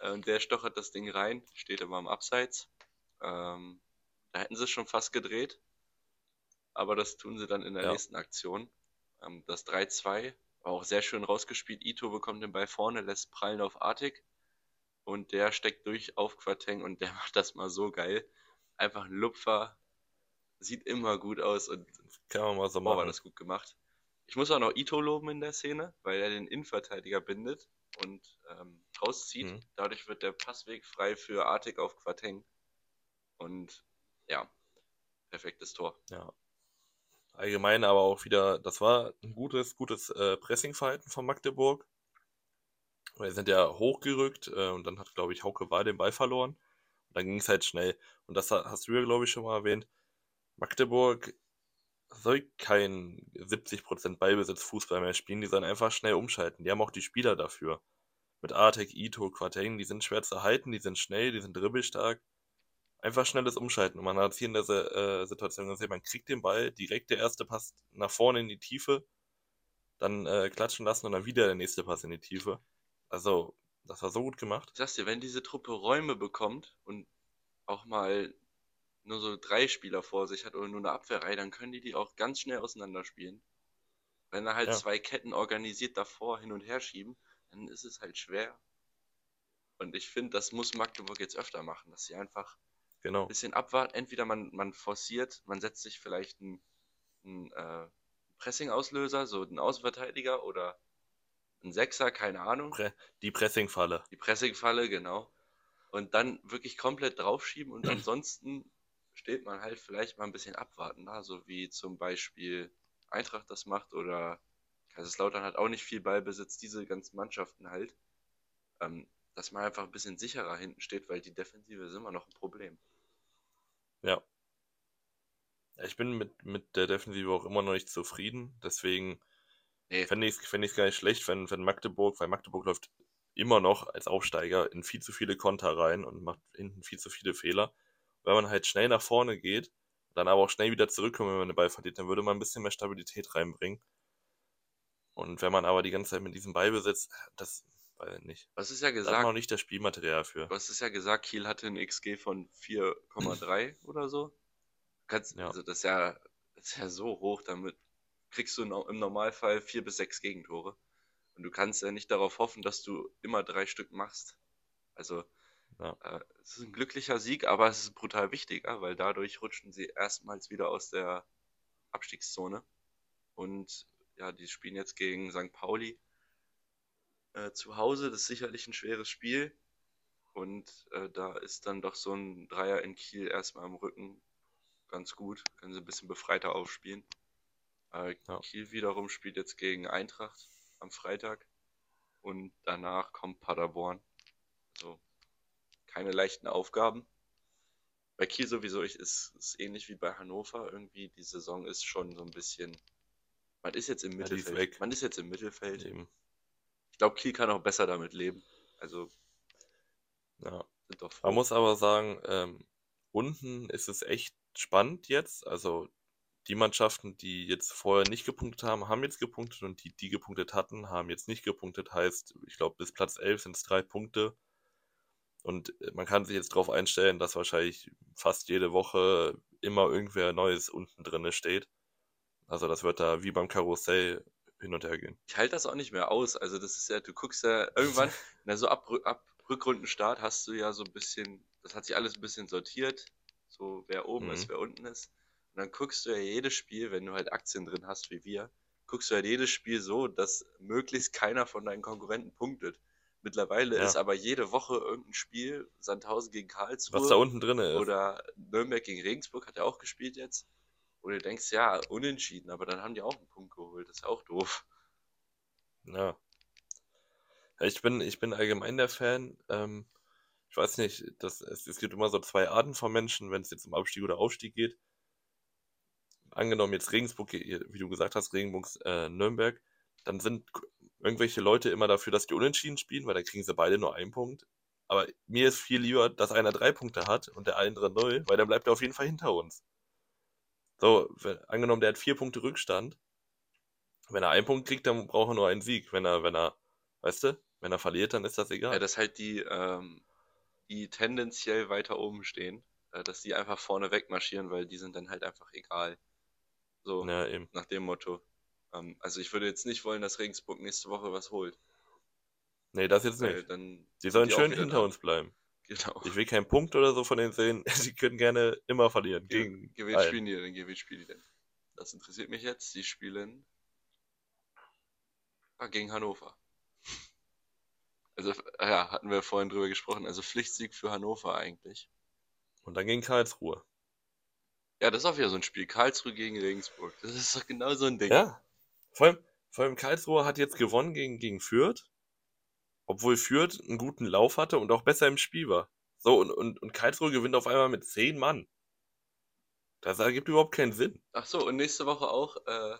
Äh, und der stochert das Ding rein, steht aber am Abseits. Ähm, da hätten sie es schon fast gedreht. Aber das tun sie dann in der ja. nächsten Aktion. Ähm, das 3-2 war auch sehr schön rausgespielt. Ito bekommt den Ball vorne, lässt prallen auf Artig. Und der steckt durch auf Quateng und der macht das mal so geil. Einfach ein Lupfer. Sieht immer gut aus und kann man mal so machen. war das gut gemacht. Ich muss auch noch Ito loben in der Szene, weil er den Innenverteidiger bindet und ähm, rauszieht. Mhm. Dadurch wird der Passweg frei für Artig auf Quateng. Und ja, perfektes Tor. Ja. Allgemein aber auch wieder, das war ein gutes, gutes äh, Pressingverhalten von Magdeburg. Wir sind ja hochgerückt äh, und dann hat, glaube ich, Hauke Wahl den Ball verloren. Und dann ging es halt schnell. Und das hast du ja, glaube ich, schon mal erwähnt. Magdeburg soll kein 70% Ballbesitz Fußball mehr spielen, die sollen einfach schnell umschalten. Die haben auch die Spieler dafür. Mit Artek, Ito, Quateng, die sind schwer zu halten, die sind schnell, die sind dribbelstark. einfach schnelles Umschalten. Und man hat hier in der äh, Situation gesehen, man kriegt den Ball, direkt der erste Pass nach vorne in die Tiefe, dann äh, klatschen lassen und dann wieder der nächste Pass in die Tiefe. Also, das war so gut gemacht. Ich sag's dir, wenn diese Truppe Räume bekommt und auch mal nur so drei Spieler vor sich hat oder nur eine Abwehrreihe, dann können die die auch ganz schnell auseinanderspielen. Wenn er halt ja. zwei Ketten organisiert davor hin und her schieben, dann ist es halt schwer. Und ich finde, das muss Magdeburg jetzt öfter machen, dass sie einfach genau. ein bisschen abwarten. Entweder man, man forciert, man setzt sich vielleicht einen, einen äh, Pressing-Auslöser, so einen Außenverteidiger oder einen Sechser, keine Ahnung. die Pressing-Falle. Die Pressing-Falle, genau. Und dann wirklich komplett draufschieben und ansonsten steht man halt vielleicht mal ein bisschen abwarten da, so wie zum Beispiel Eintracht das macht oder Kaiserslautern hat auch nicht viel Ballbesitz, diese ganzen Mannschaften halt. Ähm, dass man einfach ein bisschen sicherer hinten steht, weil die Defensive ist immer noch ein Problem. Ja. Ich bin mit, mit der Defensive auch immer noch nicht zufrieden. Deswegen nee. fände ich es fänd gar nicht schlecht, wenn, wenn Magdeburg, weil Magdeburg läuft immer noch als Aufsteiger in viel zu viele Konter rein und macht hinten viel zu viele Fehler. Wenn man halt schnell nach vorne geht, dann aber auch schnell wieder zurückkommt, wenn man den Ball verliert, dann würde man ein bisschen mehr Stabilität reinbringen. Und wenn man aber die ganze Zeit mit diesem Ball besitzt, das weil nicht. Was ist ja gesagt? Da hat noch nicht das Spielmaterial für. Was ist ja gesagt, Kiel hatte ein XG von 4,3 oder so. Kannst, ja. Also das ist, ja, das ist ja so hoch, damit kriegst du im Normalfall vier bis sechs Gegentore. Und du kannst ja nicht darauf hoffen, dass du immer drei Stück machst. Also ja. äh, es ist ein glücklicher Sieg, aber es ist brutal wichtiger, weil dadurch rutschen sie erstmals wieder aus der Abstiegszone. Und ja, die spielen jetzt gegen St. Pauli äh, zu Hause. Das ist sicherlich ein schweres Spiel. Und äh, da ist dann doch so ein Dreier in Kiel erstmal am Rücken ganz gut. Können sie ein bisschen befreiter aufspielen. Äh, ja. Kiel wiederum spielt jetzt gegen Eintracht am Freitag. Und danach kommt Paderborn. Keine leichten Aufgaben. Bei Kiel sowieso ist es ähnlich wie bei Hannover. Irgendwie die Saison ist schon so ein bisschen. Man ist jetzt im Mittelfeld. Ja, man ist jetzt im Mittelfeld. Eben. Ich glaube, Kiel kann auch besser damit leben. Also. Ja. Man muss aber sagen, ähm, unten ist es echt spannend jetzt. Also die Mannschaften, die jetzt vorher nicht gepunktet haben, haben jetzt gepunktet und die, die gepunktet hatten, haben jetzt nicht gepunktet. Heißt, ich glaube, bis Platz 11 sind es drei Punkte. Und äh, man kann sich jetzt darauf einstellen, dass wahrscheinlich fast jede Woche immer irgendwer Neues unten drin steht. Also das wird da wie beim Karussell hin und her gehen. Ich halte das auch nicht mehr aus. Also das ist ja, du guckst ja irgendwann, na so ab, ab Rückrundenstart hast du ja so ein bisschen, das hat sich alles ein bisschen sortiert, so wer oben mhm. ist, wer unten ist. Und dann guckst du ja jedes Spiel, wenn du halt Aktien drin hast wie wir, guckst du halt jedes Spiel so, dass möglichst keiner von deinen Konkurrenten punktet. Mittlerweile ja. ist aber jede Woche irgendein Spiel, Sandhausen gegen Karlsruhe. Was da unten drin ist. Oder Nürnberg gegen Regensburg hat er auch gespielt jetzt. Wo du denkst, ja, unentschieden, aber dann haben die auch einen Punkt geholt. Das ist auch doof. Ja. Ich bin, ich bin allgemein der Fan. Ähm, ich weiß nicht, das, es, es gibt immer so zwei Arten von Menschen, wenn es jetzt um Abstieg oder Aufstieg geht. Angenommen jetzt Regensburg, wie du gesagt hast, Regensburg, äh, Nürnberg, dann sind irgendwelche Leute immer dafür, dass die unentschieden spielen, weil dann kriegen sie beide nur einen Punkt. Aber mir ist viel lieber, dass einer drei Punkte hat und der andere null, weil dann bleibt er auf jeden Fall hinter uns. So, wenn, angenommen, der hat vier Punkte Rückstand. Wenn er einen Punkt kriegt, dann braucht er nur einen Sieg. Wenn er, wenn er, weißt du, wenn er verliert, dann ist das egal. Ja, dass halt die, ähm, die tendenziell weiter oben stehen, äh, dass die einfach vorne wegmarschieren, weil die sind dann halt einfach egal. So, ja, nach dem Motto. Ähm, also ich würde jetzt nicht wollen, dass Regensburg nächste Woche was holt. Nee, das jetzt nicht. Dann die sollen schön hinter dran. uns bleiben. Genau. Ich will keinen Punkt oder so von denen sehen. Sie können gerne immer verlieren. Gegen Gegen wen spielen die denn? Gegen wen spielen die denn? Das interessiert mich jetzt. Sie spielen ah, gegen Hannover. Also, ja, hatten wir vorhin drüber gesprochen. Also Pflichtsieg für Hannover eigentlich. Und dann gegen Karlsruhe. Ja, das ist auch wieder so ein Spiel. Karlsruhe gegen Regensburg. Das ist doch genau so ein Ding. Ja. Vor allem, vor allem Karlsruhe hat jetzt gewonnen gegen, gegen Fürth obwohl Fürth einen guten Lauf hatte und auch besser im Spiel war. So, und, und, und Karlsruhe gewinnt auf einmal mit zehn Mann. Das ergibt überhaupt keinen Sinn. Ach so, und nächste Woche auch äh,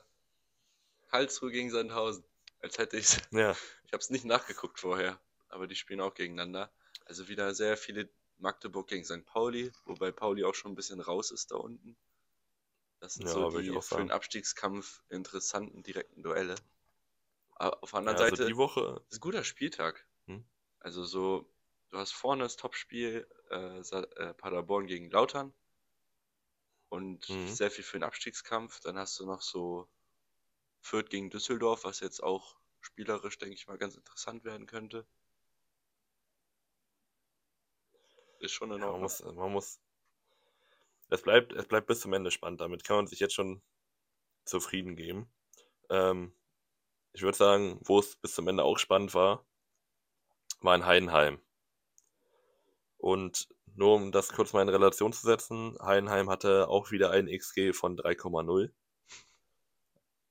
Karlsruhe gegen Sandhausen. Als hätte ich's. Ja. Ich habe es nicht nachgeguckt vorher, aber die spielen auch gegeneinander. Also wieder sehr viele Magdeburg gegen St. Pauli, wobei Pauli auch schon ein bisschen raus ist da unten. Das sind Ja, so die auch für den sagen. Abstiegskampf interessanten direkten Duelle. Aber auf der anderen Ja, also Seite die Woche, ist ein guter Spieltag. Hm. Also so, du hast vorne das Topspiel äh, äh, Paderborn gegen Lautern und Mhm. sehr viel für den Abstiegskampf. Dann hast du noch so Fürth gegen Düsseldorf, was jetzt auch spielerisch, denke ich mal, ganz interessant werden könnte. Ist schon in ja, man Ordnung. muss, man muss, es bleibt, es bleibt bis zum Ende spannend. Damit kann man sich jetzt schon zufrieden geben. Ähm, ich würde sagen, wo es bis zum Ende auch spannend war, war in Heidenheim. Und nur um das kurz mal in Relation zu setzen, Heidenheim hatte auch wieder ein XG von 3,0.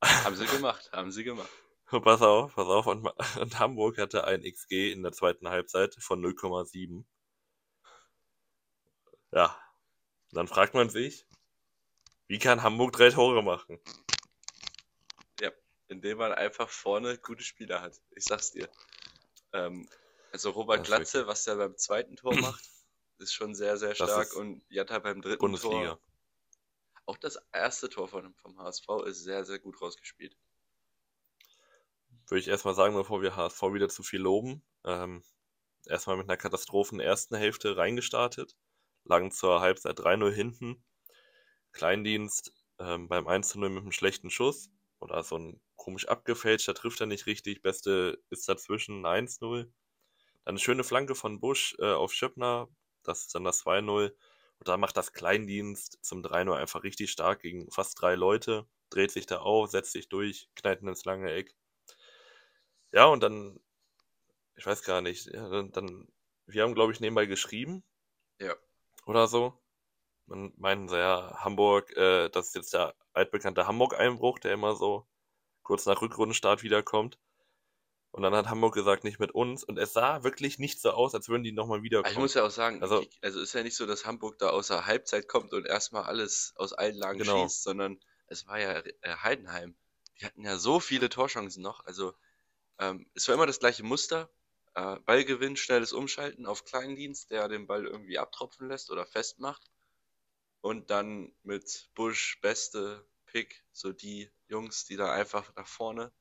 Haben sie gemacht, haben sie gemacht. Pass auf, pass auf. Und, und Hamburg hatte ein XG in der zweiten Halbzeit von 0,7. Ja, dann fragt man sich, wie kann Hamburg drei Tore machen? Ja, indem man einfach vorne gute Spieler hat. Ich sag's dir. Ähm, also Robert Das Glatze, wirklich- was der beim zweiten Tor macht, ist schon sehr, sehr stark. Und Jatta beim dritten Bundesliga. Tor. Auch das erste Tor von, vom HSV ist sehr, sehr gut rausgespielt. Würde ich erstmal sagen, bevor wir HSV wieder zu viel loben. Ähm, erstmal mit einer Katastrophen ersten Hälfte reingestartet. Lagen zur Halbzeit 3-0 hinten. Kleindienst ähm, beim 1-0 mit einem schlechten Schuss. Oder so ein komisch abgefälscht, da trifft er nicht richtig. Beste ist dazwischen 1-0. Dann eine schöne Flanke von Busch äh, auf Schöppner. Das ist dann das 2-0. Und da macht das Kleindienst zum 3-0 einfach richtig stark gegen fast drei Leute. Dreht sich da auf, setzt sich durch, knallt ins lange Eck. Ja, und dann, ich weiß gar nicht, ja, dann, dann wir haben, glaube ich, nebenbei geschrieben Ja. Oder so. Und meinten sie, ja, Hamburg, äh, das ist jetzt der altbekannte Hamburg-Einbruch, der immer so kurz nach Rückrundenstart wiederkommt. Und dann hat Hamburg gesagt, nicht mit uns. Und es sah wirklich nicht so aus, als würden die nochmal wiederkommen. ich muss ja auch sagen, Also- also ist ja nicht so, dass Hamburg da außer Halbzeit kommt und erstmal alles aus allen Lagen Genau. schießt, sondern es war ja äh, Heidenheim. Die hatten ja so viele Torchancen noch. Also ähm, es war immer das gleiche Muster. Äh, Ballgewinn, schnelles Umschalten auf Kleindienst, der den Ball irgendwie abtropfen lässt oder festmacht. Und dann mit Busch, Beste, Pick, so die Jungs, die da einfach nach vorne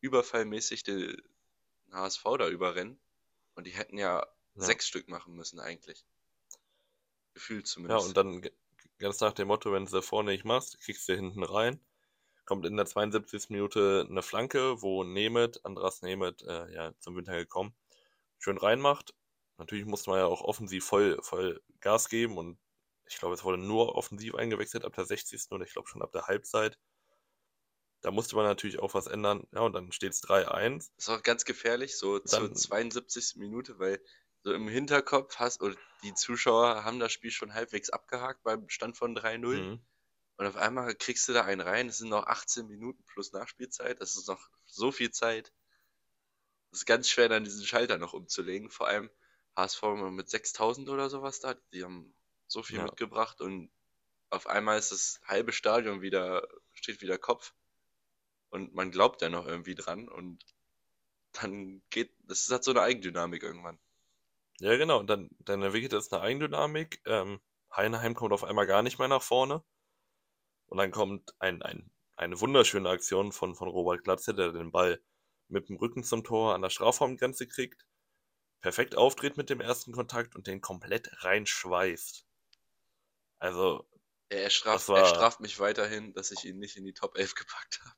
überfallmäßig den HSV da überrennen. Und die hätten ja Ja. sechs Stück machen müssen eigentlich. Gefühlt Ja, zumindest. und dann ganz nach dem Motto, wenn du vorne nicht machst, kriegst du hinten rein. Kommt in der 72. Minute eine Flanke, wo Nemeth, Andras Nemeth, äh, ja, zum Winter gekommen, schön reinmacht. Natürlich musste man ja auch offensiv voll, voll Gas geben und ich glaube, es wurde nur offensiv eingewechselt ab der 60. und ich glaube schon ab der Halbzeit. Da musste man natürlich auch was ändern. Ja, und dann steht es 3-1. ist auch ganz gefährlich, so zur Dann- 72. Minute, weil so im Hinterkopf hast, oder die Zuschauer haben das Spiel schon halbwegs abgehakt beim Stand von 3-0. Mhm. Und auf einmal kriegst du da einen rein. Es sind noch 18 Minuten plus Nachspielzeit. Das ist noch so viel Zeit. Es ist ganz schwer, dann diesen Schalter noch umzulegen. Vor allem HSV mit 6000 oder sowas da. Die haben so viel Ja. mitgebracht und auf einmal ist das halbe Stadion wieder, steht wieder Kopf. Und man glaubt ja noch irgendwie dran. Und dann geht, das hat so eine Eigendynamik irgendwann. Ja, genau. Und dann, dann entwickelt es eine Eigendynamik. Ähm, Heidenheim kommt auf einmal gar nicht mehr nach vorne. Und dann kommt ein, ein, eine wunderschöne Aktion von, von Robert Glatze, der den Ball mit dem Rücken zum Tor an der Strafraumgrenze kriegt. Perfekt auftritt mit dem ersten Kontakt und den komplett reinschweißt. Also, Er, straft, war- er straft mich weiterhin, dass ich ihn nicht in die Top 11 gepackt habe.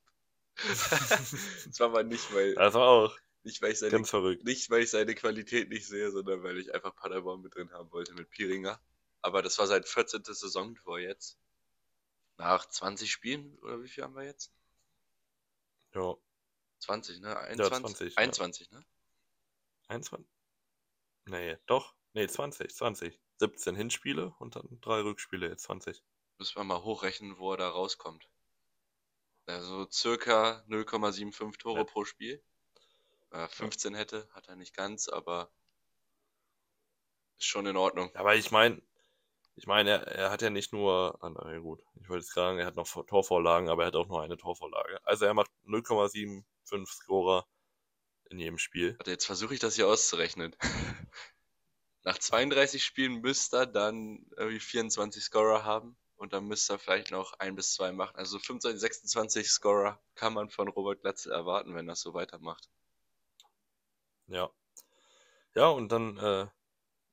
das war aber nicht, weil, das war auch nicht, weil ich seine ganz verrückt. Nicht, weil ich seine Qualität nicht sehe, sondern weil ich einfach Paderborn mit drin haben wollte mit Piringer. Aber das war sein 14. Saisontor jetzt. Nach 20 Spielen, oder wie viel haben wir jetzt? Ja, 20, ne? 21? 20, ja. 21, ne? 21? Nee, doch. Nee, 20, 20. 17 Hinspiele und dann drei Rückspiele, jetzt 20. Müssen wir mal hochrechnen, wo er da rauskommt. Also circa 0,75 Tore Ja. pro Spiel. Äh, 15 hätte, hat er nicht ganz, aber ist schon in Ordnung. Aber ich meine, ich meine, er, er hat ja nicht nur, ah, na ja gut, ich wollte jetzt sagen, er hat noch Torvorlagen, aber er hat auch nur eine Torvorlage. Also er macht 0,75 Scorer in jedem Spiel. Warte, jetzt versuche ich das hier auszurechnen. nach 32 Spielen müsste er dann irgendwie 24 Scorer haben und dann müsste er vielleicht noch ein bis zwei machen. Also 25, 26 Scorer kann man von Robert Glatzel erwarten, wenn er so weitermacht. Ja. Ja, und dann, äh,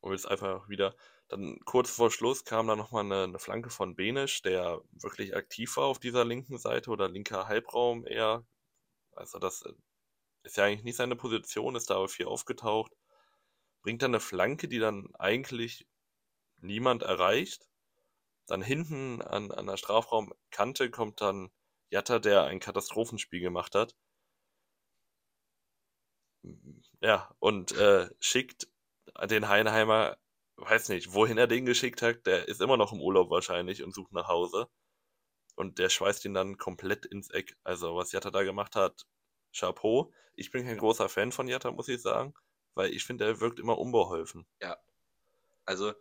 um jetzt einfach wieder, dann kurz vor Schluss kam dann nochmal eine, eine Flanke von Benisch, der wirklich aktiv war auf dieser linken Seite oder linker Halbraum eher. Also das äh, ist ja eigentlich nicht seine Position, ist da aber viel aufgetaucht. Bringt dann eine Flanke, die dann eigentlich niemand erreicht. Dann hinten an, an der Strafraumkante kommt dann Jatta, der ein Katastrophenspiel gemacht hat. Ja, und äh, schickt den Heinheimer, weiß nicht, wohin er den geschickt hat, der ist immer noch im Urlaub wahrscheinlich und sucht nach Hause. Und der schweißt ihn dann komplett ins Eck. Also, was Jatta da gemacht hat, Chapeau. Ich bin kein großer Fan von Jatta, muss ich sagen, weil ich finde, er wirkt immer unbeholfen. Ja. Also,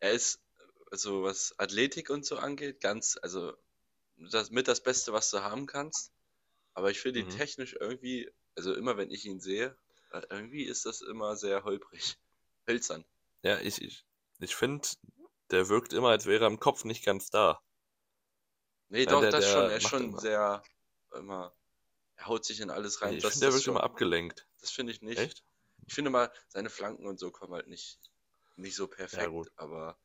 er ist, also was Athletik und so angeht, ganz, also das, mit das Beste, was du haben kannst. Aber ich finde ihn Mhm. technisch irgendwie, also immer wenn ich ihn sehe, äh, irgendwie ist das immer sehr holprig. Hölzern. Ja, ich, ich, ich finde, der wirkt immer, als wäre er im Kopf nicht ganz da. Nee, Ja, doch, der- das der schon. Er ist schon immer- sehr, immer, er haut sich in alles rein. Ich das, finde, der das wirkt schon. immer abgelenkt. Das finde ich nicht. Echt? Ich finde mal, seine Flanken und so kommen halt nicht, nicht so perfekt. gut. aber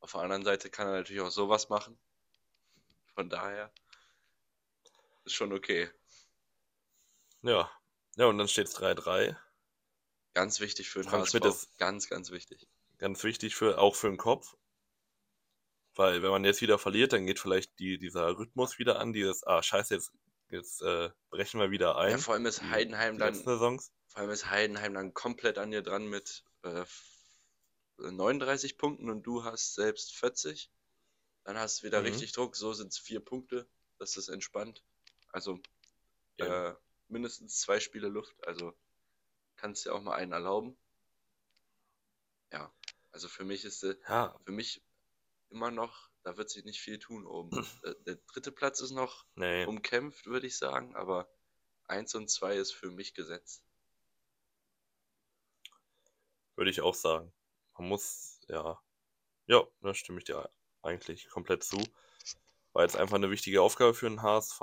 auf der anderen Seite kann er natürlich auch sowas machen. Von daher ist schon okay. Ja. Ja, und dann steht es 3-3. Ganz wichtig für den Frank HSV. Schmidt ist- Ganz, ganz wichtig. Ganz wichtig für, auch für den Kopf. Weil wenn man jetzt wieder verliert, dann geht vielleicht die, dieser Rhythmus wieder an, dieses, ah, scheiße, jetzt, jetzt äh, brechen wir wieder ein. Ja, vor allem ist Heidenheim dann, Saisons. vor allem ist Heidenheim dann komplett an dir dran mit äh, 39 Punkten und du hast selbst 40. Dann hast du wieder Mhm. richtig Druck. So sind es vier Punkte. Das ist entspannt. Also Eben. äh, mindestens zwei Spiele Luft. Also kannst dir auch mal einen erlauben. Ja, also für mich ist äh, Ja, für mich immer noch, da wird sich nicht viel tun oben. der, der dritte Platz ist noch nee. umkämpft, würde ich sagen, aber eins und zwei ist für mich gesetzt. Würde ich auch sagen. Man muss, ja. Ja, da stimme ich dir eigentlich komplett zu. War jetzt einfach eine wichtige Aufgabe für den HSV.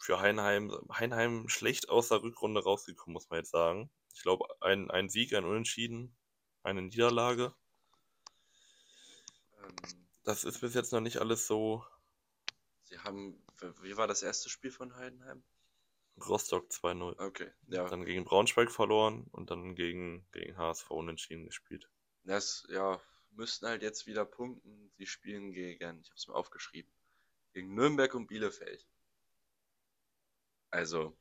Für Heinheim. Heinheim schlecht aus der Rückrunde rausgekommen, muss man jetzt sagen. Ich glaube, ein, ein Sieg, ein Unentschieden, eine Niederlage. Ähm, Das ist bis jetzt noch nicht alles so sie haben, wie war das erste Spiel von Heidenheim? Rostock 2-0. Okay, ja, Dann gegen Braunschweig verloren und dann gegen, gegen HSV unentschieden gespielt. das, ja, müssten halt jetzt wieder punkten. Sie spielen gegen, ich habe es mir aufgeschrieben, gegen Nürnberg und Bielefeld. Also,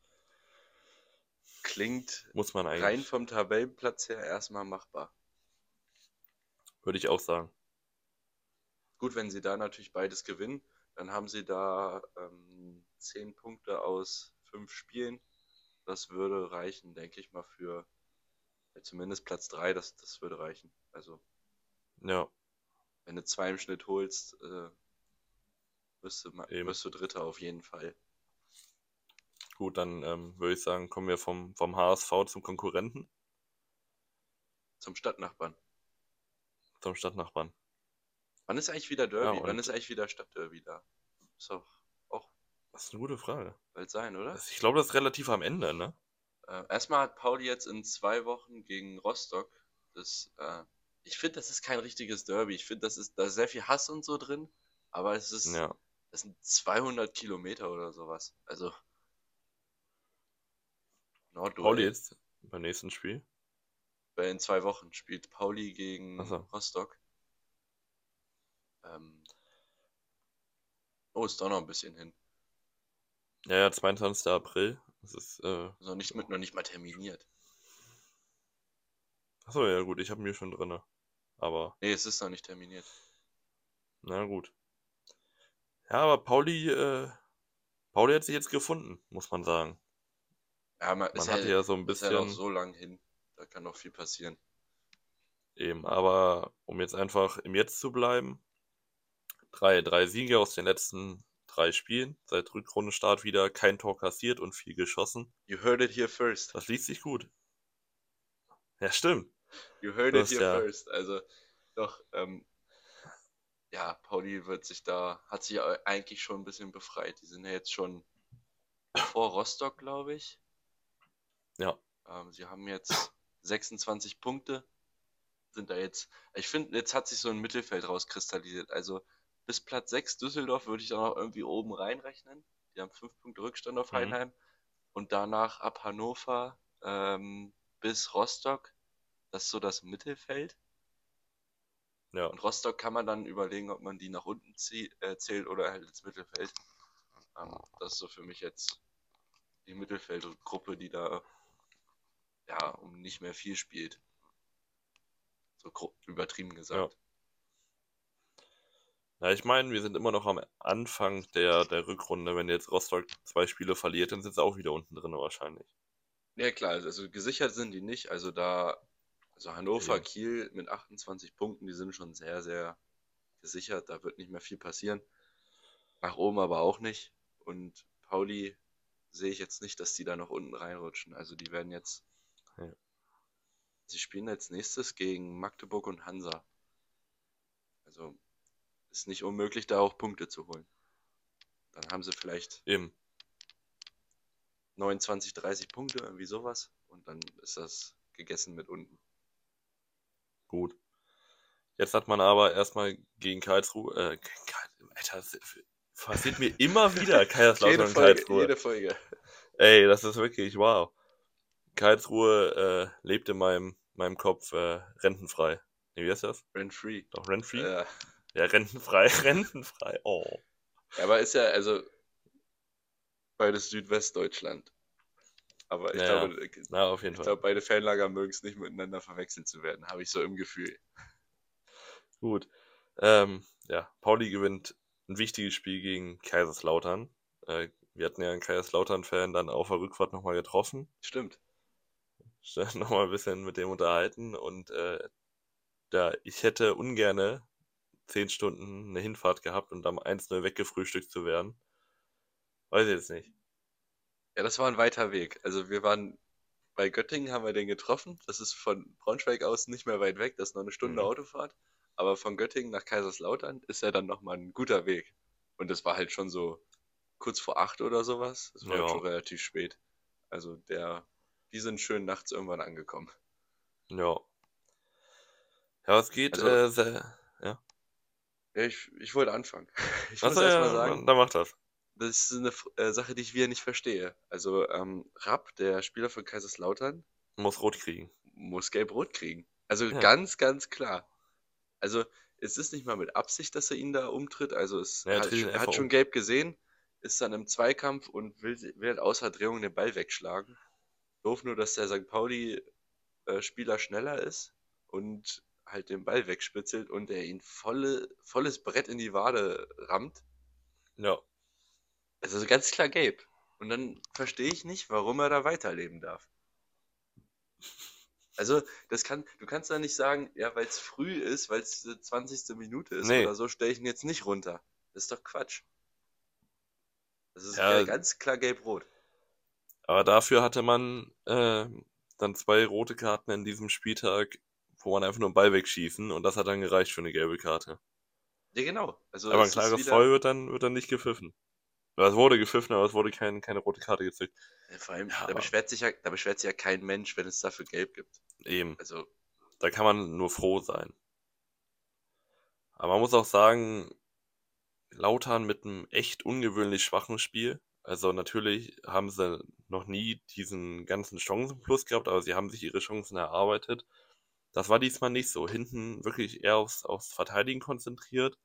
klingt Muss man rein eigentlich, vom Tabellenplatz her erstmal machbar. würde ich auch sagen. Gut, wenn sie da natürlich beides gewinnen, dann haben sie da ähm, 10 Punkte aus 5 Spielen. Das würde reichen, denke ich mal, für ja, zumindest Platz 3, das, das würde reichen. Also, Ja, wenn du zwei im Schnitt holst, äh, wirst, du, Eben. wirst du Dritter auf jeden Fall. Gut, dann ähm, würde ich sagen, kommen wir vom, vom HSV zum Konkurrenten, Zum Stadtnachbarn. zum Stadtnachbarn. Wann ist eigentlich wieder Derby? Ja, Wann ist eigentlich wieder Stadtderby da? Ist doch auch Das ist eine gute Frage. bald sein, oder? Ich glaube, das ist relativ am Ende, ne? Äh, erstmal hat Pauli jetzt in zwei Wochen gegen Rostock. Das, äh, ich finde, das ist kein richtiges Derby. Ich finde, das ist da ist sehr viel Hass und so drin. Aber es ist, Ja. das sind 200 Kilometer oder sowas. Also Nordduell. Pauli jetzt beim nächsten Spiel. Weil in zwei Wochen spielt Pauli gegen so. Rostock. Ähm, oh, ist doch noch ein bisschen hin. Ja, ja, 22. April. Das ist, äh, Ist noch nicht, mit, noch nicht mal terminiert. achso, ja gut, ich habe mir schon drinne. Aber, Nee, es ist noch nicht terminiert. na gut. Ja, aber Pauli, äh, Pauli hat sich jetzt gefunden, muss man sagen. Ja, man, Man ist hatte halt, ja so ein ist halt bisschen so lang hin. Da kann noch viel passieren. eben, aber um jetzt einfach im Jetzt zu bleiben, drei, drei Siege aus den letzten drei Spielen, seit Rückrundenstart wieder kein Tor kassiert und viel geschossen. You heard it here first. Das liest sich gut. Ja, stimmt. You heard it here ja. first. Also, doch, ähm, ja, Pauli wird sich da, hat sich eigentlich schon ein bisschen befreit. Die sind ja jetzt schon vor Rostock, glaube ich. Ja. Ähm, sie haben jetzt 26 Punkte, sind da jetzt, ich finde, jetzt hat sich so ein Mittelfeld rauskristallisiert. Also bis Platz 6 Düsseldorf würde ich da noch irgendwie oben reinrechnen. Die haben 5 Punkte Rückstand auf mhm. Heinheim. Und danach ab Hannover ähm, bis Rostock, das ist so das Mittelfeld. Ja. Und Rostock kann man dann überlegen, ob man die nach unten äh, zählt oder halt ins Mittelfeld. Ähm, das ist so für mich jetzt die Mittelfeldgruppe, die da ja um nicht mehr viel spielt. So übertrieben gesagt. Ja. ja ich meine, wir sind immer noch am Anfang der, der Rückrunde. Wenn jetzt Rostock zwei Spiele verliert, dann sind sie auch wieder unten drin wahrscheinlich. Ja klar, also gesichert sind die nicht. Also da, also Hannover, ja. Kiel mit 28 Punkten, die sind schon sehr, sehr gesichert. Da wird nicht mehr viel passieren. Nach oben aber auch nicht. Und Pauli sehe ich jetzt nicht, dass die da noch unten reinrutschen. Also die werden jetzt. Ja. Sie spielen als nächstes gegen Magdeburg und Hansa. Also ist nicht unmöglich, da auch Punkte zu holen. Dann haben sie vielleicht Eben. 29, 30 Punkte, irgendwie sowas. Und dann ist das gegessen mit unten. Gut. Jetzt hat man aber erstmal gegen Karlsruhe, äh, Alter, passiert mir immer wieder Kaiserslautern und Karlsruhe. Jede Folge. Ey, das ist wirklich wow. Karlsruhe äh, lebt in meinem, meinem Kopf äh, rentenfrei. Nee, wie heißt das? Rent-free. Doch, rent-free? Ja. ja, rentenfrei, rentenfrei. Oh. Ja, aber ist ja, also, beides Südwestdeutschland. Aber ich ja, glaube, Na, auf jeden ich glaube, beide Fanlager mögen es nicht miteinander verwechselt zu werden, habe ich so im Gefühl. Gut. Ähm, ja, Pauli gewinnt ein wichtiges Spiel gegen Kaiserslautern. Äh, wir hatten ja einen Kaiserslautern-Fan dann auf der Rückfahrt nochmal getroffen. Stimmt. nochmal ein bisschen mit dem unterhalten und äh, da ich hätte ungerne zehn Stunden eine Hinfahrt gehabt und am 1-0 weggefrühstückt zu werden. Weiß ich jetzt nicht. Ja, das war ein weiter Weg. Also wir waren bei Göttingen, haben wir den getroffen. Das ist von Braunschweig aus nicht mehr weit weg, das ist noch eine Stunde mhm. Autofahrt. Aber von Göttingen nach Kaiserslautern ist ja dann nochmal ein guter Weg. Und das war halt schon so kurz vor acht oder sowas. Das war ja. halt schon relativ spät. Also der, die sind schön nachts irgendwann angekommen. Ja. Ja, es geht also, äh, ja. Ja, ich, ich wollte anfangen. Ich muss erst mal sagen. Dann mach das. Das ist eine äh, Sache, die ich wieder nicht verstehe. Also, ähm, Rapp, der Spieler von Kaiserslautern, muss rot kriegen. Muss gelb-rot kriegen. Also ja. ganz, ganz klar. Also es ist nicht mal mit Absicht, dass er ihn da umtritt. Also es ja, hat, er hat schon gelb gesehen, ist dann im Zweikampf und will, will außer Drehung den Ball wegschlagen. Doof nur, dass der St. Pauli-Spieler äh, schneller ist und halt den Ball wegspitzelt und er ihn volle, volles Brett in die Wade rammt. Ja. Also ganz klar gelb. Und dann verstehe ich nicht, warum er da weiterleben darf. Also, das kann, du kannst da nicht sagen, ja, weil es früh ist, weil es die 20. Minute ist nee. oder so, stelle ich ihn jetzt nicht runter. Das ist doch Quatsch. Das ist ja, ganz klar gelb-rot. Aber dafür hatte man äh, dann zwei rote Karten in diesem Spieltag, wo man einfach nur einen Ball wegschießen und das hat dann gereicht für eine gelbe Karte. Ja, genau. Also, aber ein klares wieder... Foul wird dann, wird dann nicht gepfiffen. Es wurde gepfiffen, aber es wurde kein, keine rote Karte gezeigt. vor allem, ja, da, beschwert sich ja, da beschwert sich ja kein Mensch, wenn es dafür gelb gibt. Eben. Also. Da kann man nur froh sein. Aber man muss auch sagen, Lautern mit einem echt ungewöhnlich schwachen Spiel. Also natürlich haben sie noch nie diesen ganzen Chancenplus gehabt, aber sie haben sich ihre Chancen erarbeitet. Das war diesmal nicht so. Hinten wirklich eher aufs, aufs Verteidigen konzentriert.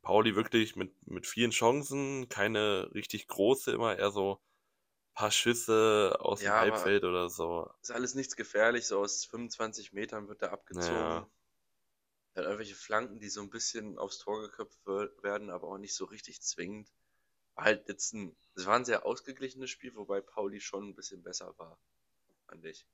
Pauli wirklich mit, mit vielen Chancen, keine richtig große, immer eher so ein paar Schüsse aus ja, dem Halbfeld oder so. Ist alles nichts gefährlich, so aus 25 Metern wird er abgezogen. Ja. Hat irgendwelche Flanken, die so ein bisschen aufs Tor geköpft werden, aber auch nicht so richtig zwingend. Halt jetzt ein, es war ein sehr ausgeglichenes Spiel, wobei Pauli schon ein bisschen besser war, fand ich.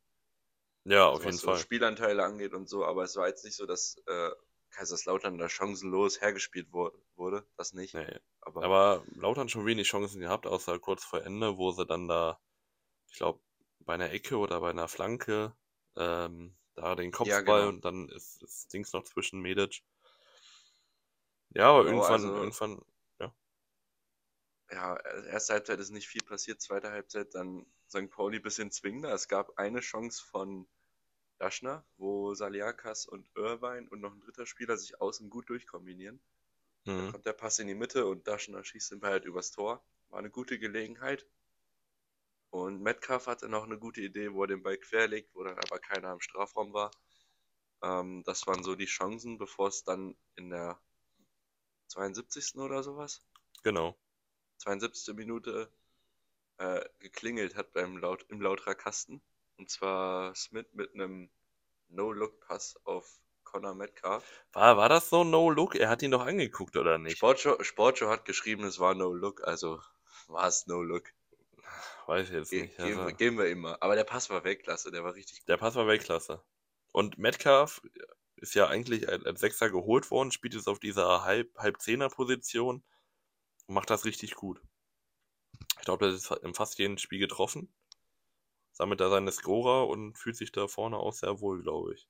Ja, auf also, jeden was Fall. Was Spielanteile angeht und so, aber es war jetzt nicht so, dass äh, Kaiserslautern da chancenlos hergespielt wurde. Das nicht. Nee. Aber, aber Lautern schon wenig Chancen gehabt, außer kurz vor Ende, wo sie dann da, ich glaube, bei einer Ecke oder bei einer Flanke ähm, Da den Kopfball ja, genau. und dann ist das Dings noch zwischen Medic. Ja, aber genau, irgendwann, also, irgendwann, ja. Ja, erste Halbzeit ist nicht viel passiert, zweite Halbzeit dann St. Pauli ein bisschen zwingender. Es gab eine Chance von Daschner, wo Saliakas und Irvine und noch ein dritter Spieler sich außen gut durchkombinieren. Mhm. Dann kommt der Pass in die Mitte und Daschner schießt den Ball halt übers Tor. War eine gute Gelegenheit. Und Metcalf hatte noch eine gute Idee, wo er den Ball querlegt, wo dann aber keiner im Strafraum war. Ähm, das waren so die Chancen, bevor es dann in der 72. oder sowas? Genau. 72. Minute äh, geklingelt hat beim Laut im Lauterer Kasten. Und zwar Smith mit einem No-Look-Pass auf Connor Metcalf. War, war das so No-Look? Er hat ihn doch angeguckt, oder nicht? Sportshow, Sportshow hat geschrieben, es war No-Look, also war es No-Look. Weiß ich jetzt nicht. Ge also. Geben wir immer. Aber der Pass war Weltklasse, der war richtig gut. Der Pass war Weltklasse. Und Metcalf ist ja eigentlich als Sechser geholt worden, spielt jetzt auf dieser halb, halb Zehner Position und macht das richtig gut. Ich glaube, er ist in fast jedem Spiel getroffen. Sammelt er seine Scorer und fühlt sich da vorne auch sehr wohl, glaube ich.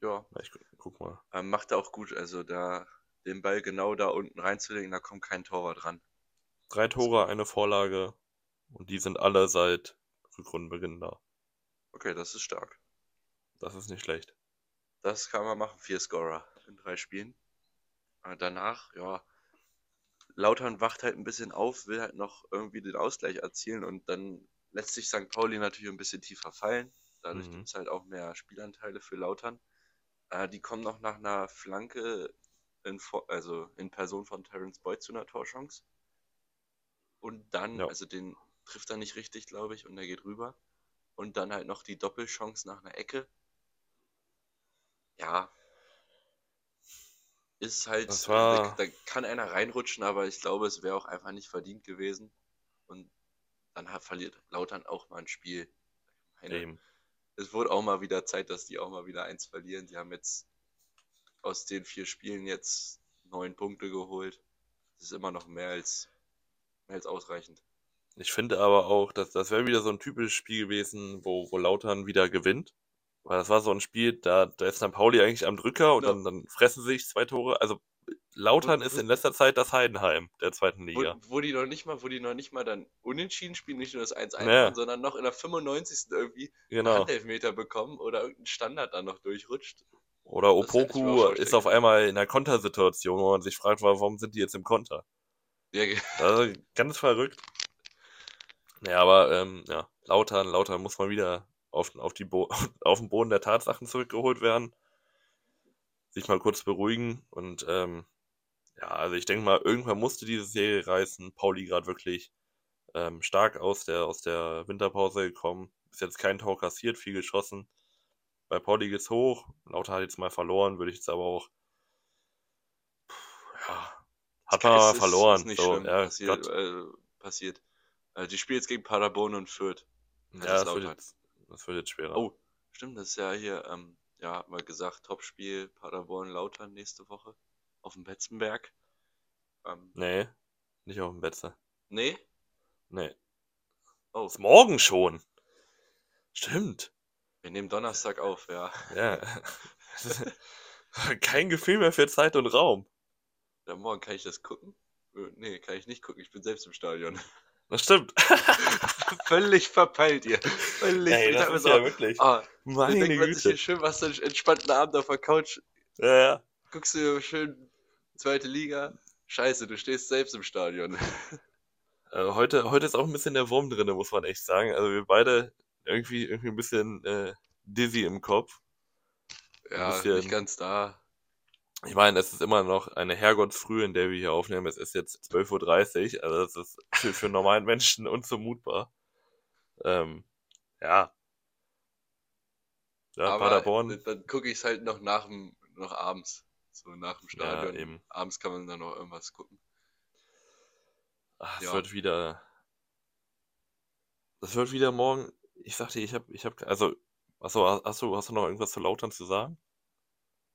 Ja. Ich guck mal. Ähm, macht er auch gut, also da den Ball genau da unten reinzulegen, da kommt kein Torwart dran. Drei Tore, eine Vorlage, und die sind alle seit Rückrundenbeginn da. Okay, das ist stark. Das ist nicht schlecht. Das kann man machen, vier Scorer in drei Spielen. Aber danach, ja, Lautern wacht halt ein bisschen auf, will halt noch irgendwie den Ausgleich erzielen und dann lässt sich St. Pauli natürlich ein bisschen tiefer fallen. Dadurch mhm. gibt es halt auch mehr Spielanteile für Lautern. Äh, die kommen noch nach einer Flanke, in, also in Person von Terence Boyd zu einer Torchance. Und dann, ja. also den trifft er nicht richtig, glaube ich, und er geht rüber. Und dann halt noch die Doppelchance nach einer Ecke. Ja. Ist halt, war... da, da, kann einer reinrutschen, aber ich glaube, es wäre auch einfach nicht verdient gewesen. Und dann hat, verliert Lautern auch mal ein Spiel. Meine, es wurde auch mal wieder Zeit, dass die auch mal wieder eins verlieren. Die haben jetzt aus den vier Spielen jetzt neun Punkte geholt. Das ist immer noch mehr als, mehr als ausreichend. Ich finde aber auch, dass das wäre wieder so ein typisches Spiel gewesen, wo, wo Lautern wieder gewinnt. Weil das war so ein Spiel, da, da ist dann Pauli eigentlich am Drücker und ja. dann, dann fressen sie sich zwei Tore. Also Lautern wo, ist in letzter Zeit das Heidenheim der zweiten Liga. Wo, wo, die noch nicht mal, wo die noch nicht mal dann unentschieden spielen, nicht nur das 1-1 ja. sondern noch in der 95. irgendwie genau. einen Handelfmeter bekommen oder irgendein Standard dann noch durchrutscht. Oder Opoku ist auf einmal in einer Kontersituation, wo man sich fragt, warum sind die jetzt im Konter? Ja, also ganz verrückt. Ja, aber ähm, ja, Lautern, Lautern muss mal wieder auf, auf, die Bo auf den Boden der Tatsachen zurückgeholt werden. Sich mal kurz beruhigen und ähm, ja, also ich denke mal, irgendwann musste diese Serie reißen. Pauli gerade wirklich ähm, stark aus der, aus der Winterpause gekommen. Ist jetzt kein Tor kassiert, viel geschossen. Bei Pauli geht's hoch. Lauter hat jetzt mal verloren, würde ich jetzt aber auch. ja, hat man mal verloren. Ist nicht so, ja, passiert, äh, passiert. Äh, die spielen jetzt gegen Paderborn und Fürth. Das ja, das wird, jetzt, das wird, jetzt, schwerer. Oh, stimmt, das ist ja hier, ähm, ja, hat man gesagt, Topspiel Paderborn-Lautern nächste Woche auf dem Betzenberg. Ähm, nee, nicht auf dem Betze. Nee? Nee. Oh. Ist morgen schon. Stimmt. Wir nehmen Donnerstag auf, ja. Ja. Kein Gefühl mehr für Zeit und Raum. Ja, morgen kann ich das gucken? Äh, nee, kann ich nicht gucken. Ich bin selbst im Stadion. Das stimmt. Völlig verpeilt ihr. Völlig. Ey, das ist ja wirklich. Oh, Meine denkt man sich hier schön, was du einen entspannten Abend auf der Couch. Ja, ja. Guckst du schön zweite Liga. Scheiße, du stehst selbst im Stadion. Äh, heute, heute ist auch ein bisschen der Wurm drin, muss man echt sagen. Also wir beide irgendwie, irgendwie ein bisschen äh, dizzy im Kopf. Ja, bisschen, nicht ganz da. Ich meine, es ist immer noch eine Herrgottsfrüh, in der wir hier aufnehmen. Es ist jetzt 12.30 Uhr, also das ist für, für normalen Menschen unzumutbar. Ähm, ja. Ja, Aber Paderborn. Dann gucke ich es halt noch nach dem, noch abends. So nach dem Stadion. Ja, eben. Abends kann man dann noch irgendwas gucken. Ach, es ja. wird wieder. Das wird wieder morgen. Ich sagte, ich habe, ich habe, also, achso, du, hast du noch irgendwas zu Lautern zu sagen?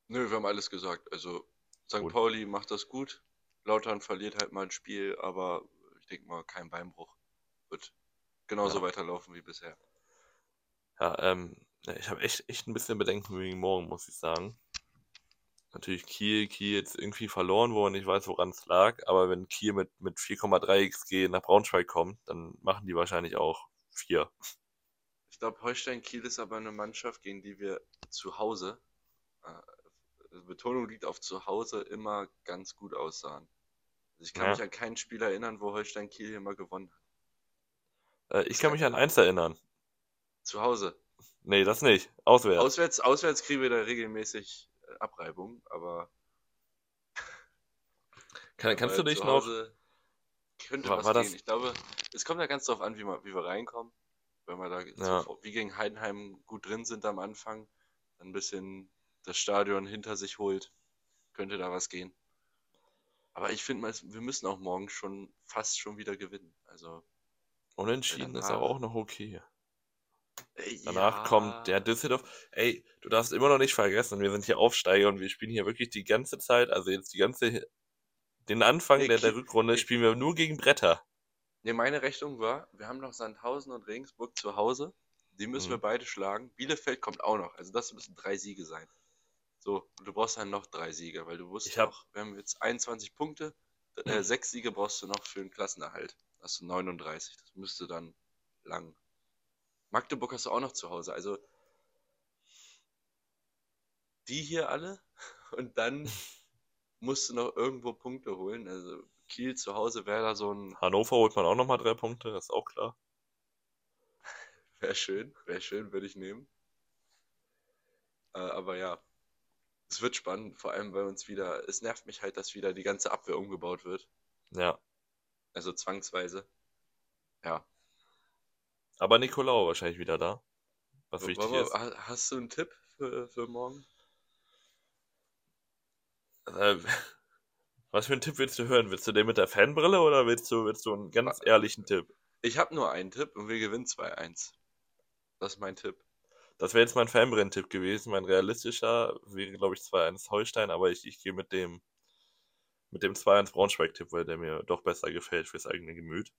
Nö, wir haben alles gesagt. Also St. Gut. Pauli macht das gut. Lautern verliert halt mal ein Spiel, aber ich denke mal, kein Beinbruch. Wird genauso ja. weiterlaufen wie bisher. Ja, ähm, ich habe echt, echt ein bisschen Bedenken wegen morgen, muss ich sagen. Natürlich Kiel, Kiel jetzt irgendwie verloren, wo man nicht weiß, woran es lag. Aber wenn Kiel mit, mit 4,3 XG nach Braunschweig kommt, dann machen die wahrscheinlich auch 4. Ich glaube, Holstein Kiel ist aber eine Mannschaft, gegen die wir zu Hause, äh, Betonung liegt auf zu Hause, immer ganz gut aussahen. Also ich kann Ja. mich an kein Spiel erinnern, wo Holstein Kiel hier mal gewonnen hat. Äh, ich kann mich an eins erinnern. Zu Hause. Nee, das nicht. Auswärts. Auswärts, auswärts kriegen wir da regelmäßig äh, Abreibung, aber, Kann, kannst du dich noch. Könnte War- was war das- gehen. Ich glaube, es kommt ja ganz drauf an, wie, man, wie wir reinkommen. Wenn wir da Ja. so, wie gegen Heidenheim gut drin sind am Anfang, dann ein bisschen das Stadion hinter sich holt, könnte da was gehen. Aber ich finde, wir müssen auch morgen schon fast schon wieder gewinnen. Also Unentschieden ist aber auch noch okay. äh, Danach ja, kommt der Düsseldorf. Ey, du darfst immer noch nicht vergessen, wir sind hier Aufsteiger und wir spielen hier wirklich die ganze Zeit, also jetzt die ganze, den Anfang Nee, der, der Rückrunde nee. spielen wir nur gegen Bretter. Ne, meine Rechnung war, wir haben noch Sandhausen und Regensburg zu Hause. Die müssen Mhm. wir beide schlagen. Bielefeld kommt auch noch. Also das müssen drei Siege sein. So, du brauchst dann noch drei Siege, weil du musst Ich hab- noch, wir haben jetzt 21 Punkte, äh, sechs Siege brauchst du noch für den Klassenerhalt. Hast du 39. Das müsste dann lang. Magdeburg hast du auch noch zu Hause. Also die hier alle und dann musst du noch irgendwo Punkte holen. Also Kiel zu Hause wäre da so ein Hannover holt man auch nochmal drei Punkte, das ist auch klar. Wäre schön, wäre schön, würde ich nehmen. Äh, aber ja, es wird spannend, vor allem weil uns wieder, es nervt mich halt, dass wieder die ganze Abwehr umgebaut wird. Ja. Also zwangsweise. Ja. Aber Nicolau wahrscheinlich wieder da. Was wichtig wir- ist. ha- Hast du einen Tipp für, für morgen? Äh, was für einen Tipp willst du hören? Willst du den mit der Fanbrille oder willst du, willst du einen ganz ehrlichen Tipp? Ich habe nur einen Tipp und wir gewinnen 2-1. Das ist mein Tipp. Das wäre jetzt mein Fanbrillen-Tipp gewesen. Mein realistischer wäre, glaube ich, 2-1 Holstein, aber ich, ich gehe mit dem mit dem 2-1 Braunschweig-Tipp, weil der mir doch besser gefällt fürs eigene Gemüt.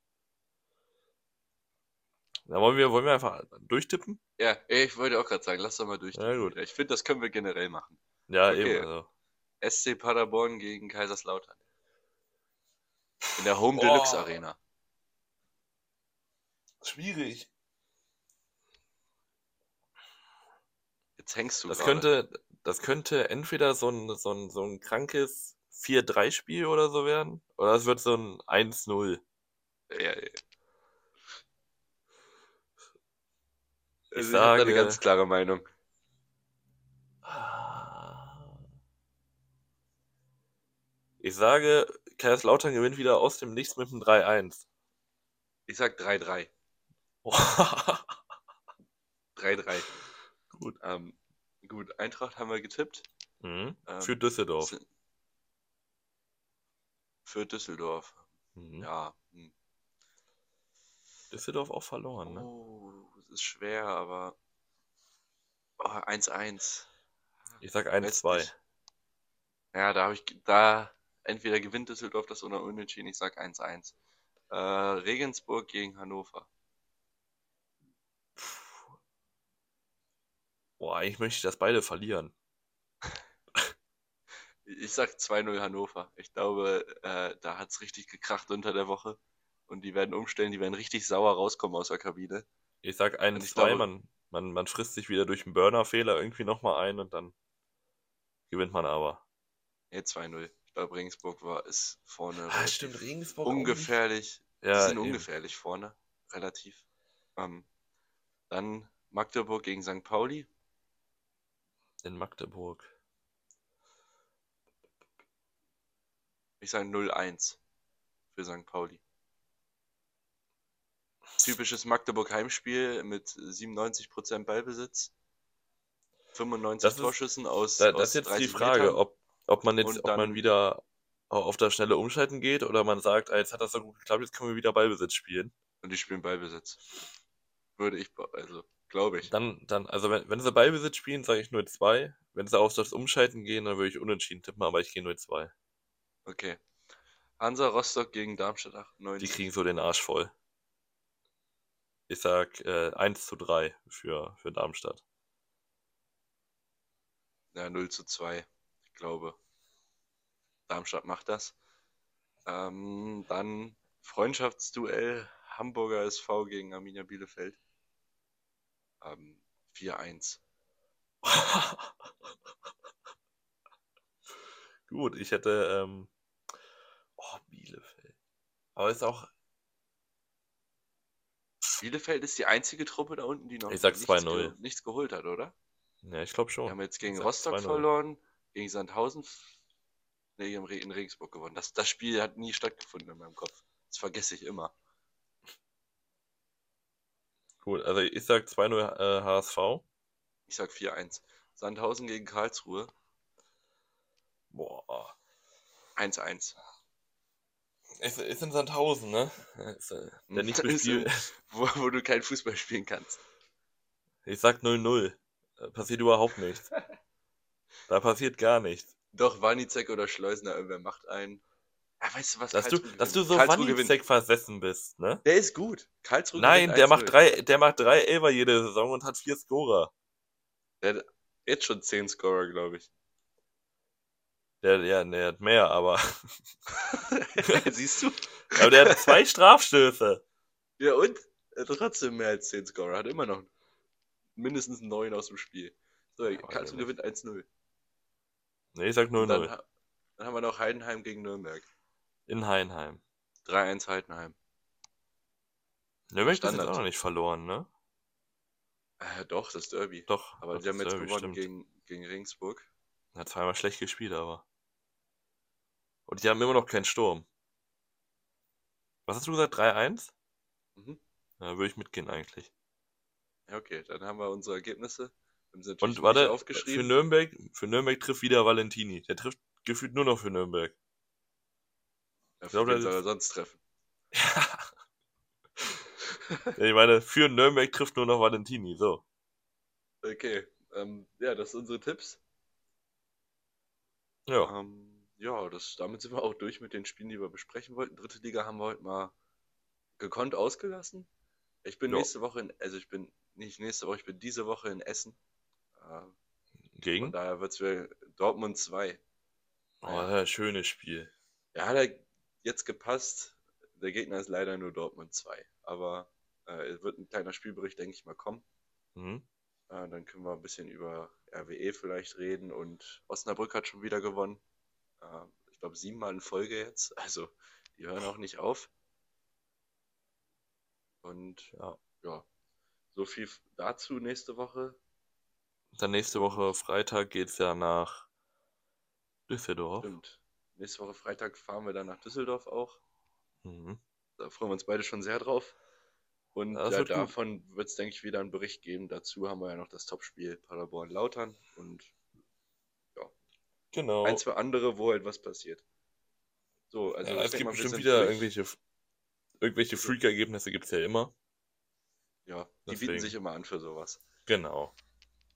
Da wollen wir, wollen wir einfach durchtippen? Ja, ich wollte auch gerade sagen, lass doch mal durch. Ja, gut. Ich finde, das können wir generell machen. Ja, Okay. eben. Also. SC Paderborn gegen Kaiserslautern. In der Home Oh. Deluxe Arena. Schwierig. Jetzt hängst du Das gerade. könnte, das könnte entweder so ein, so ein, so ein krankes 4-3-Spiel oder so werden, oder es wird so ein 1-0. Ja, ja. Also Ich ich habe eine ganz klare Meinung. Ich sage, Kaiserslautern gewinnt wieder aus dem Nichts mit einem 3-1. Ich sag 3-3. 3-3. Gut. Ähm, gut, Eintracht haben wir getippt. Mhm. Ähm, Für Düsseldorf. Für Düsseldorf. Mhm. Ja. hm. Düsseldorf auch verloren, ne? Oh, es ist schwer, aber. Oh, 1-1. Ich sag Weiß 1-2. nicht. Ja, da habe ich. Da. Entweder gewinnt Düsseldorf das oder unentschieden. Ich sag 1-1. Äh, Regensburg gegen Hannover. Boah, eigentlich möchte ich, dass beide verlieren. Ich sag 2-0 Hannover. Ich glaube, äh, da hat's richtig gekracht unter der Woche. Und die werden umstellen, die werden richtig sauer rauskommen aus der Kabine. Ich sag ich 1-2, glaube- man, man, man frisst sich wieder durch einen Burner-Fehler irgendwie nochmal ein und dann gewinnt man aber. Nee, 2-0. Ich glaube, Regensburg war, ist vorne Ah, stimmt, Regensburg ungefährlich. Ja, die sind eben. ungefährlich vorne, relativ. Ähm, dann Magdeburg gegen St. Pauli. In Magdeburg. Ich sage 0-1 für St. Pauli. Typisches Magdeburg Heimspiel mit 97% Ballbesitz. 95 Das ist- Torschüssen aus, Da, aus das ist jetzt die 30 Frage, Metern. ob, ob man jetzt, ob man wieder auf das schnelle Umschalten geht oder man sagt, ah, jetzt hat das so gut geklappt, jetzt können wir wieder Ballbesitz spielen. Und die spielen Ballbesitz. Würde ich, also, glaube ich. Dann, dann, also wenn, wenn sie Ballbesitz spielen, sage ich 0-2. Wenn sie auf das Umschalten gehen, dann würde ich unentschieden tippen, aber ich gehe 0-2. Okay. Hansa Rostock gegen Darmstadt Die 98. kriegen so den Arsch voll. Ich sag äh, 1 zu 3 für, für Darmstadt. Ja, 0 zu 2, ich glaube. Darmstadt macht das. Ähm, dann Freundschaftsduell Hamburger SV gegen Arminia Bielefeld. Ähm, 4-1. Gut, ich hätte. Ähm... Oh, Bielefeld. Aber ist auch. Bielefeld ist die einzige Truppe da unten, die noch nichts, 2-0. ge nichts geholt hat, oder? Ja, ich glaube Wir schon. haben jetzt gegen Rostock 2-0. verloren, gegen Sandhausen. Nee, in Regensburg gewonnen. Das, das Spiel hat nie stattgefunden in meinem Kopf. Das vergesse ich immer. Gut, also ich sag 2-0 äh, HSV. Ich sag 4-1. Sandhausen gegen Karlsruhe. Boah. 1-1. Ist, ist in Sandhausen, ne? Ist, äh, der nicht Ist Spiel. in- Wo, wo du kein Fußball spielen kannst. Ich sag 0-0. Da passiert überhaupt nichts. Da passiert gar nichts. Doch, Wanizek oder Schleusner, irgendwer macht einen. Ah, weißt du was? Dass du, Karlsruhe dass du so Karlsruhe. Wanizek versessen bist, ne? Der ist gut. Karlsruhe Nein, der macht 1-0. drei, der macht drei Elfer jede Saison und hat vier Scorer. Der hat jetzt schon 10 Scorer, glaube ich. Der, der, der hat mehr, aber, Siehst du? aber der hat zwei Strafstöße. Ja, und? Er hat trotzdem mehr als 10 Scorer. Hat immer noch mindestens 9 aus dem Spiel. So, Karlsruhe nicht. gewinnt 1-0. Ne, ich sag Und Dann, 0-0. ha- dann haben wir noch Heidenheim gegen Nürnberg. In Heinheim. 3-1 Heidenheim. Nürnberg ist jetzt auch noch nicht verloren, ne? Äh, doch, das Derby. Doch. Aber die haben jetzt Derby, gewonnen stimmt. gegen, gegen Regensburg. Hat zweimal schlecht gespielt, aber. Und die haben immer noch keinen Sturm. Was hast du gesagt? 3-1? Mhm. Ja, würde ich mitgehen eigentlich. Ja, okay, dann haben wir unsere Ergebnisse. Wir Und warte, nicht für aufgeschrieben. Nürnberg, für Nürnberg trifft wieder Valentini. Der trifft gefühlt nur noch für Nürnberg. Ja, für wen soll er sonst treffen? Ja, ich meine, für Nürnberg trifft nur noch Valentini, so. Okay, ähm, ja, das sind unsere Tipps. Ja. Ähm, ja, das, damit sind wir auch durch mit den Spielen, die wir besprechen wollten. Dritte Liga haben wir heute mal gekonnt ausgelassen. Ich bin Ja. nächste Woche in, also ich bin nicht nächste Woche, ich bin diese Woche in Essen. Äh, von Gegen? daher wird es wieder Dortmund 2. Oh, ja, schönes Spiel. Ja, er jetzt gepasst. Der Gegner ist leider nur Dortmund 2. Aber äh, es wird ein kleiner Spielbericht, denke ich mal, kommen. Mhm. Äh, dann können wir ein bisschen über RWE vielleicht reden. Und Osnabrück hat schon wieder gewonnen. Äh, ich glaube, siebenmal in Folge jetzt. Also, die hören auch nicht auf. Und Ja. ja, so viel dazu nächste Woche. Dann nächste Woche Freitag geht's ja nach Düsseldorf. Stimmt. Nächste Woche Freitag fahren wir dann nach Düsseldorf auch. Mhm. Da freuen wir uns beide schon sehr drauf. Und Ja, ja, wird davon wird es, denke ich, wieder einen Bericht geben. Dazu haben wir ja noch das Topspiel Paderborn-Lautern und Genau. ein, zwei andere, wo halt was passiert. So, also ja, es gibt mal, bestimmt wieder durch. irgendwelche, irgendwelche Freak-Ergebnisse gibt's ja immer. Ja, die Deswegen. bieten sich immer an für sowas. Genau.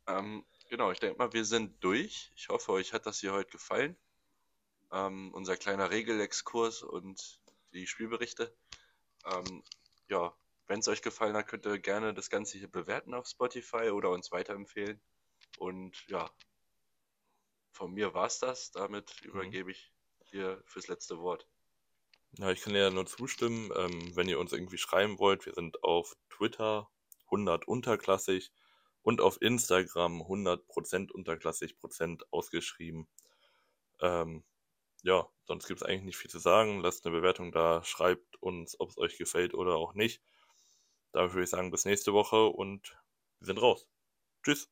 Ähm, genau, ich denke mal, wir sind durch. Ich hoffe, euch hat das hier heute gefallen. Ähm, unser kleiner Regelexkurs und die Spielberichte. Ähm, ja, wenn es euch gefallen hat, könnt ihr gerne das Ganze hier bewerten auf Spotify oder uns weiterempfehlen. Und ja, von mir war's das. Damit übergebe ich dir fürs letzte Wort. Ja, ich kann ja nur zustimmen, ähm, wenn ihr uns irgendwie schreiben wollt. Wir sind auf Twitter 100 unterklassig und auf Instagram 100% unterklassig Prozent ausgeschrieben. Ähm, ja, sonst gibt es eigentlich nicht viel zu sagen. Lasst eine Bewertung da, schreibt uns, ob es euch gefällt oder auch nicht. Dafür würde ich sagen, bis nächste Woche und wir sind raus. Tschüss.